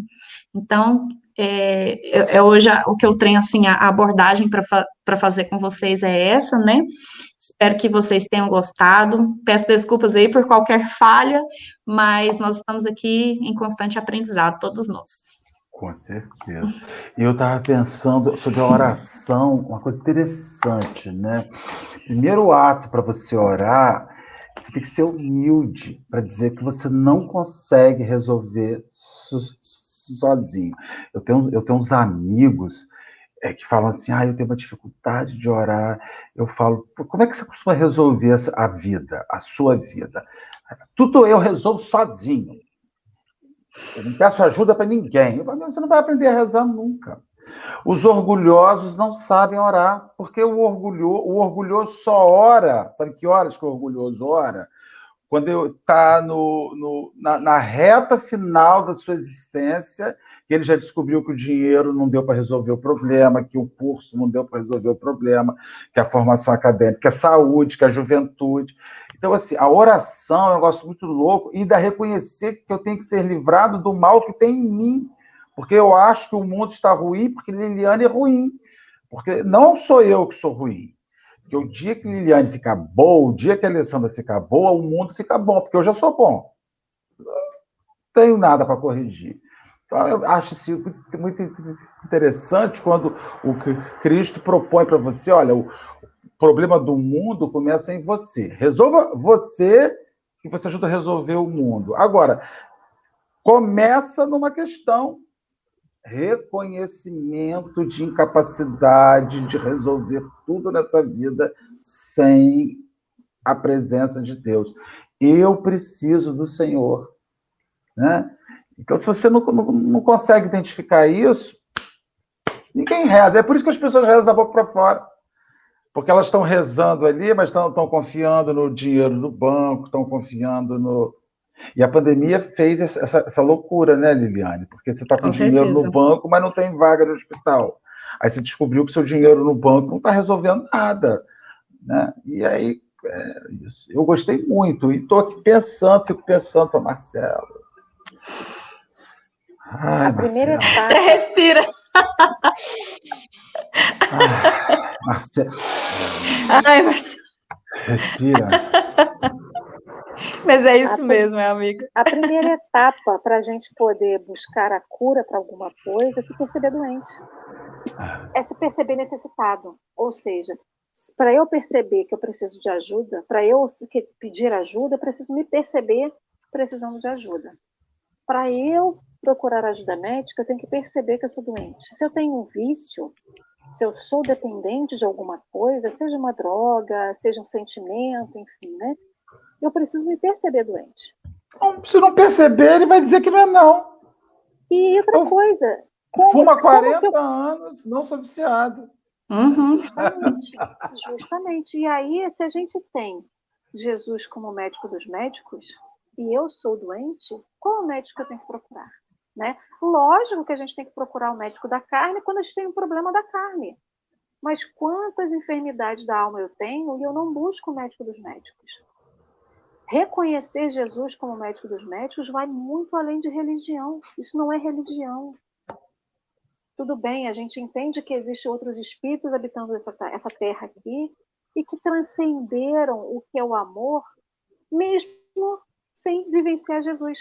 Então, é, é hoje o que eu tenho assim a abordagem para fa fazer com vocês é essa, né? Espero que vocês tenham gostado. Peço desculpas aí por qualquer falha, mas nós estamos aqui em constante aprendizado, todos nós. Com certeza. E eu estava pensando sobre a oração, uma coisa interessante, né? Primeiro ato para você orar, você tem que ser humilde para dizer que você não consegue resolver sozinho. Eu tenho, eu tenho uns amigos é, que falam assim, ah, eu tenho uma dificuldade de orar. Eu falo, como é que você costuma resolver a vida, a sua vida? Tudo eu resolvo sozinho. Eu não peço ajuda para ninguém. Você não vai aprender a rezar nunca. Os orgulhosos não sabem orar, porque o, orgulho, o orgulhoso só ora. Sabe que horas que o orgulhoso ora? Quando está na, na, reta final da sua existência, que ele já descobriu que o dinheiro não deu para resolver o problema, que o curso não deu para resolver o problema, que a formação acadêmica, que a saúde, que a juventude. Então, assim, a oração é um negócio muito louco e da reconhecer que eu tenho que ser livrado do mal que tem em mim, porque eu acho que o mundo está ruim porque Liliane é ruim, porque não sou eu que sou ruim, que o dia que Liliane ficar boa, o dia que a Alessandra ficar boa, o mundo fica bom, porque eu já sou bom. Não tenho nada para corrigir. Então, eu acho isso muito interessante quando o Cristo propõe para você: olha, o problema do mundo começa em você. Resolva você, que você ajuda a resolver o mundo. Agora, começa numa questão reconhecimento de incapacidade de resolver tudo nessa vida sem a presença de Deus. Eu preciso do Senhor. Né? Então, se você não, não, não consegue identificar isso, ninguém reza. É por isso que as pessoas rezam da boca para fora. Porque elas estão rezando ali, mas estão, confiando no dinheiro do banco, estão confiando no, e a pandemia fez essa, essa loucura, né, Liliane? Porque você está com, com dinheiro no banco, mas não tem vaga no hospital. Aí você descobriu que seu dinheiro no banco não está resolvendo nada. Né? E aí, é isso. Eu gostei muito. E estou aqui pensando, fico pensando, Marcelo. Ai, a primeira etapa. Respira. Ai, Marcelo. Ai, Marcelo. Respira. Mas é isso a, mesmo, é amigo. A primeira etapa para a gente poder buscar a cura para alguma coisa é se perceber doente. É se perceber necessitado. Ou seja, para eu perceber que eu preciso de ajuda, para eu pedir ajuda, eu preciso me perceber precisando de ajuda. Para eu procurar ajuda médica, eu tenho que perceber que eu sou doente. Se eu tenho um vício, se eu sou dependente de alguma coisa, seja uma droga, seja um sentimento, enfim, né? Eu preciso me perceber doente. Se não perceber, ele vai dizer que não é não. E outra eu coisa. Como, fuma 40 eu... anos, não sou viciado. Uhum. Justamente, justamente. E aí, se a gente tem Jesus como médico dos médicos e eu sou doente, qual o médico que eu tenho que procurar? Né? Lógico que a gente tem que procurar o médico da carne quando a gente tem um problema da carne. Mas quantas enfermidades da alma eu tenho e eu não busco o médico dos médicos? Reconhecer Jesus como médico dos médicos vai muito além de religião. Isso não é religião. Tudo bem, a gente entende que existem outros espíritos habitando essa, essa terra aqui e que transcenderam o que é o amor, mesmo sem vivenciar Jesus.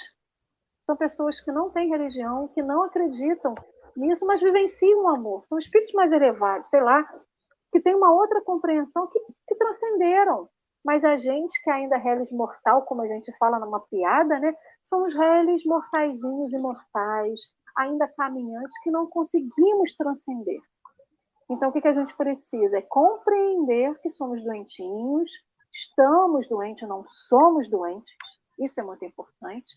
São pessoas que não têm religião, que não acreditam nisso, mas vivenciam o amor. São espíritos mais elevados, sei lá, que têm uma outra compreensão que, que transcenderam. Mas a gente que ainda é reles mortal, como a gente fala numa piada, né? São os reles mortaizinhos imortais, ainda caminhantes, que não conseguimos transcender. Então, o que, que a gente precisa? É compreender que somos doentinhos, estamos doentes, não somos doentes, isso é muito importante,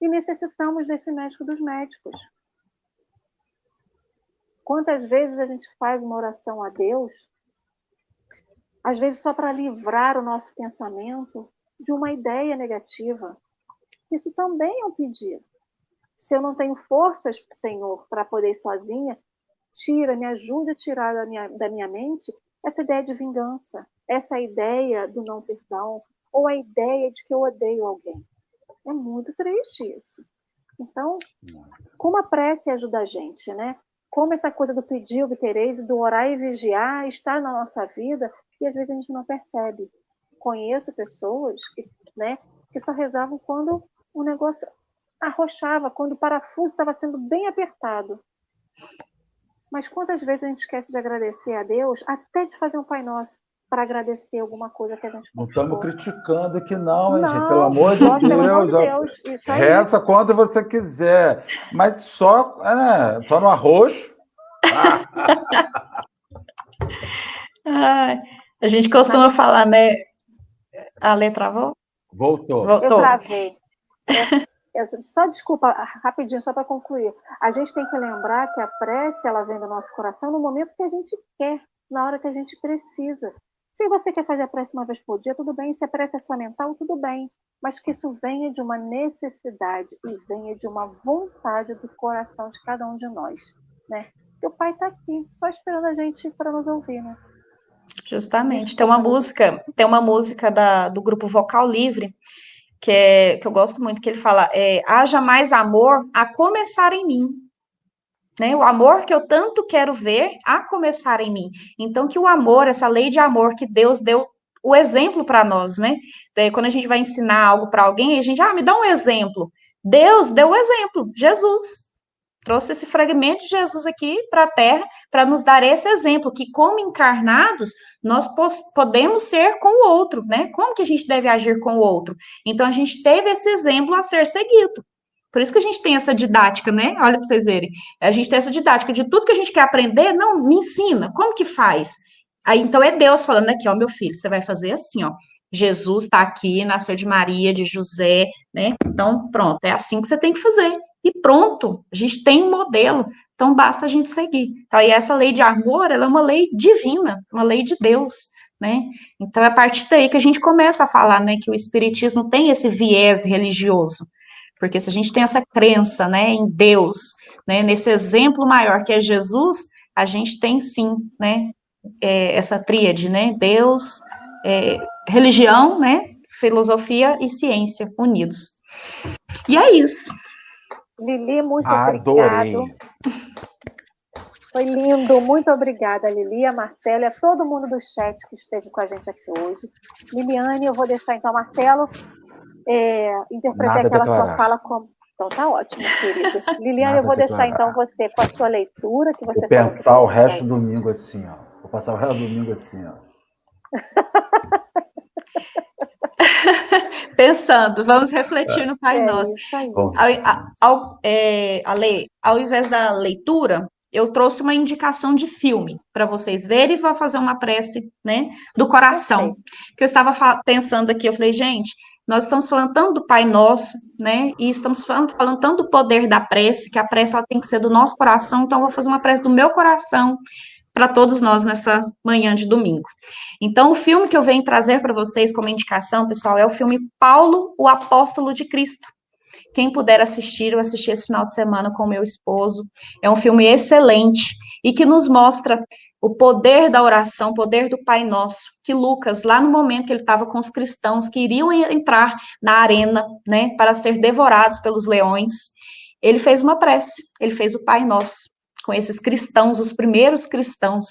e necessitamos desse médico dos médicos. Quantas vezes a gente faz uma oração a Deus, às vezes só para livrar o nosso pensamento de uma ideia negativa. Isso também é um pedido. Se eu não tenho forças, Senhor, para poder ir sozinha, tira, me ajuda a tirar da minha, da minha mente essa ideia de vingança, essa ideia do não perdão, ou a ideia de que eu odeio alguém. É muito triste isso. Então, como a prece ajuda a gente, né? Como essa coisa do pedir, obtereis, do orar e vigiar está na nossa vida e às vezes a gente não percebe. Conheço pessoas que, né, que só rezavam quando o negócio arrochava, quando o parafuso estava sendo bem apertado. Mas quantas vezes a gente esquece de agradecer a Deus, até de fazer um Pai Nosso? para agradecer alguma coisa que a gente Não estamos criticando aqui, não, hein, gente? Pelo amor de Deus. Pelo amor de Deus. Isso aí. Reza quando você quiser. Mas só, né, só no arroz. ah, a gente costuma falar, né? A letra travou? Voltou. Voltou. Eu travei. É, é, só desculpa, rapidinho, só para concluir. A gente tem que lembrar que a prece, ela vem do nosso coração no momento que a gente quer, na hora que a gente precisa. Se você quer fazer a prece uma vez por dia, tudo bem. Se a prece é sua mental, tudo bem. Mas que isso venha de uma necessidade e venha de uma vontade do coração de cada um de nós, né? Porque o Pai está aqui, só esperando a gente para nos ouvir, né? Justamente. Tem uma música, tem uma música da, do grupo Vocal Livre que, é, que eu gosto muito, que ele fala: é, haja mais amor a começar em mim né? O amor que eu tanto quero ver a começar em mim. Então, que o amor, essa lei de amor que Deus deu o exemplo para nós, né? Daí, quando a gente vai ensinar algo para alguém, a gente, ah, me dá um exemplo. Deus deu o exemplo, Jesus. Trouxe esse fragmento de Jesus aqui para a Terra para nos dar esse exemplo, que como encarnados, nós podemos ser com o outro, né? Como que a gente deve agir com o outro? Então, a gente teve esse exemplo a ser seguido. Por isso que a gente tem essa didática, né? Olha para vocês verem. A gente tem essa didática de tudo que a gente quer aprender, não, me ensina, como que faz? Aí então é Deus falando aqui, ó, meu filho, você vai fazer assim, ó. Jesus está aqui, nasceu de Maria, de José, né? Então, pronto, é assim que você tem que fazer. E pronto, a gente tem um modelo, então basta a gente seguir. Então, e essa lei de amor, ela é uma lei divina, uma lei de Deus, né? Então, é a partir daí que a gente começa a falar, né, que o espiritismo tem esse viés religioso. Porque se a gente tem essa crença, né, em Deus, né, nesse exemplo maior que é Jesus, a gente tem sim, né, é, essa tríade, né, Deus, é, religião, né, filosofia e ciência unidos. E é isso. Lili, muito Adorei. obrigado. Foi lindo, muito obrigada, Lili, a Marcela, a todo mundo do chat que esteve com a gente aqui hoje. Liliane, eu vou deixar então, Marcelo, é, interpretei Nada aquela sua fala como. Então tá ótimo, querido. Liliane, eu vou deixar então você com a sua leitura que você Vou pensar o resto do domingo assim, ó. Vou passar o resto do domingo assim, ó. Pensando, vamos refletir é. no Pai é, Nosso. Ao, ao, é, Ale, ao invés da leitura, eu trouxe uma indicação de filme para vocês verem e vou fazer uma prece, né, do coração. Que eu estava pensando aqui, eu falei, gente, nós estamos falando tanto do Pai Nosso, né? E estamos falando, falando tanto do poder da prece, que a prece ela tem que ser do nosso coração, então eu vou fazer uma prece do meu coração para todos nós nessa manhã de domingo. Então, o filme que eu venho trazer para vocês como indicação, pessoal, é o filme Paulo, o Apóstolo de Cristo. Quem puder assistir, eu assisti esse final de semana com meu esposo. É um filme excelente e que nos mostra o poder da oração, o poder do Pai Nosso, que Lucas, lá no momento que ele estava com os cristãos que iriam entrar na arena, né, para ser devorados pelos leões, ele fez uma prece, ele fez o Pai Nosso com esses cristãos, os primeiros cristãos.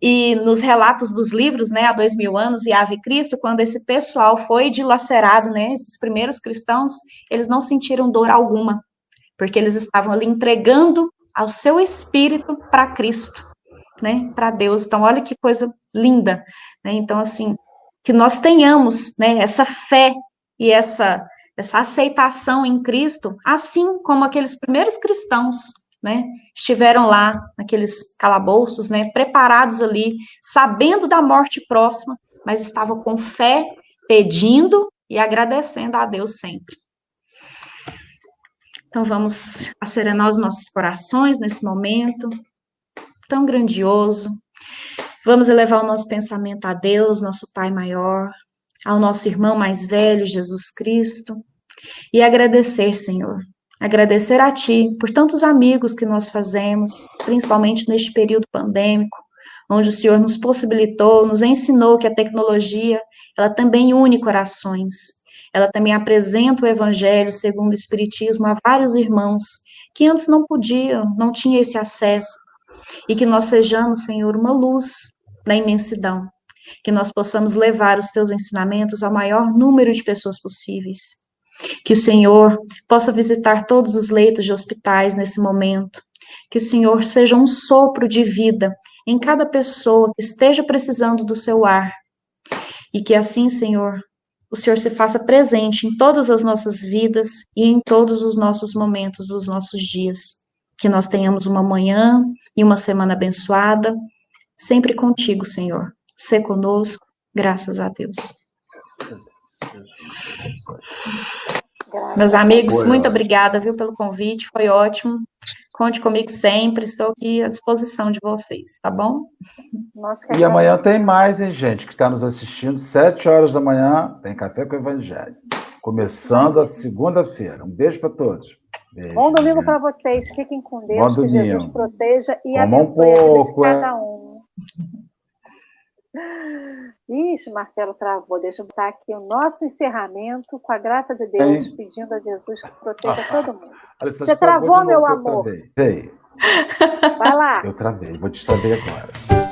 E nos relatos dos livros, né, há dois mil anos e Ave Cristo, quando esse pessoal foi dilacerado, né, esses primeiros cristãos, eles não sentiram dor alguma, porque eles estavam ali entregando ao seu espírito para Cristo, né, para Deus. Então, olha que coisa linda, né? Então, assim, que nós tenhamos, né, essa fé e essa essa aceitação em Cristo, assim como aqueles primeiros cristãos né, estiveram lá naqueles calabouços, né, preparados ali, sabendo da morte próxima, mas estavam com fé, pedindo e agradecendo a Deus sempre. Então vamos acerenar os nossos corações nesse momento tão grandioso. Vamos elevar o nosso pensamento a Deus, nosso Pai maior, ao nosso irmão mais velho, Jesus Cristo, e agradecer, Senhor, Agradecer a Ti por tantos amigos que nós fazemos, principalmente neste período pandêmico, onde o Senhor nos possibilitou, nos ensinou que a tecnologia, ela também une corações. Ela também apresenta o Evangelho segundo o Espiritismo a vários irmãos que antes não podiam, não tinham esse acesso. E que nós sejamos, Senhor, uma luz na imensidão. Que nós possamos levar os Teus ensinamentos ao maior número de pessoas possíveis que o Senhor possa visitar todos os leitos de hospitais nesse momento. Que o Senhor seja um sopro de vida em cada pessoa que esteja precisando do seu ar. E que assim, Senhor, o Senhor se faça presente em todas as nossas vidas e em todos os nossos momentos dos nossos dias. Que nós tenhamos uma manhã e uma semana abençoada, sempre contigo, Senhor. Se conosco, graças a Deus. Meus amigos, Boa. muito obrigada, viu, pelo convite, foi ótimo. Conte comigo sempre, estou aqui à disposição de vocês, tá bom? E amanhã tem mais, hein, gente, que está nos assistindo, sete horas da manhã, tem Café com o Evangelho. Começando a segunda-feira. Um beijo para todos. Beijo, bom domingo para vocês, fiquem com Deus, bom que domingo. Jesus proteja e Como abençoe um pouco, a vida de cada um. Ixi, Marcelo travou. Deixa eu botar aqui o nosso encerramento, com a graça de Deus, Ei. pedindo a Jesus que proteja ah, todo mundo. Você travou, meu amor? Vai lá. Eu travei, vou te agora.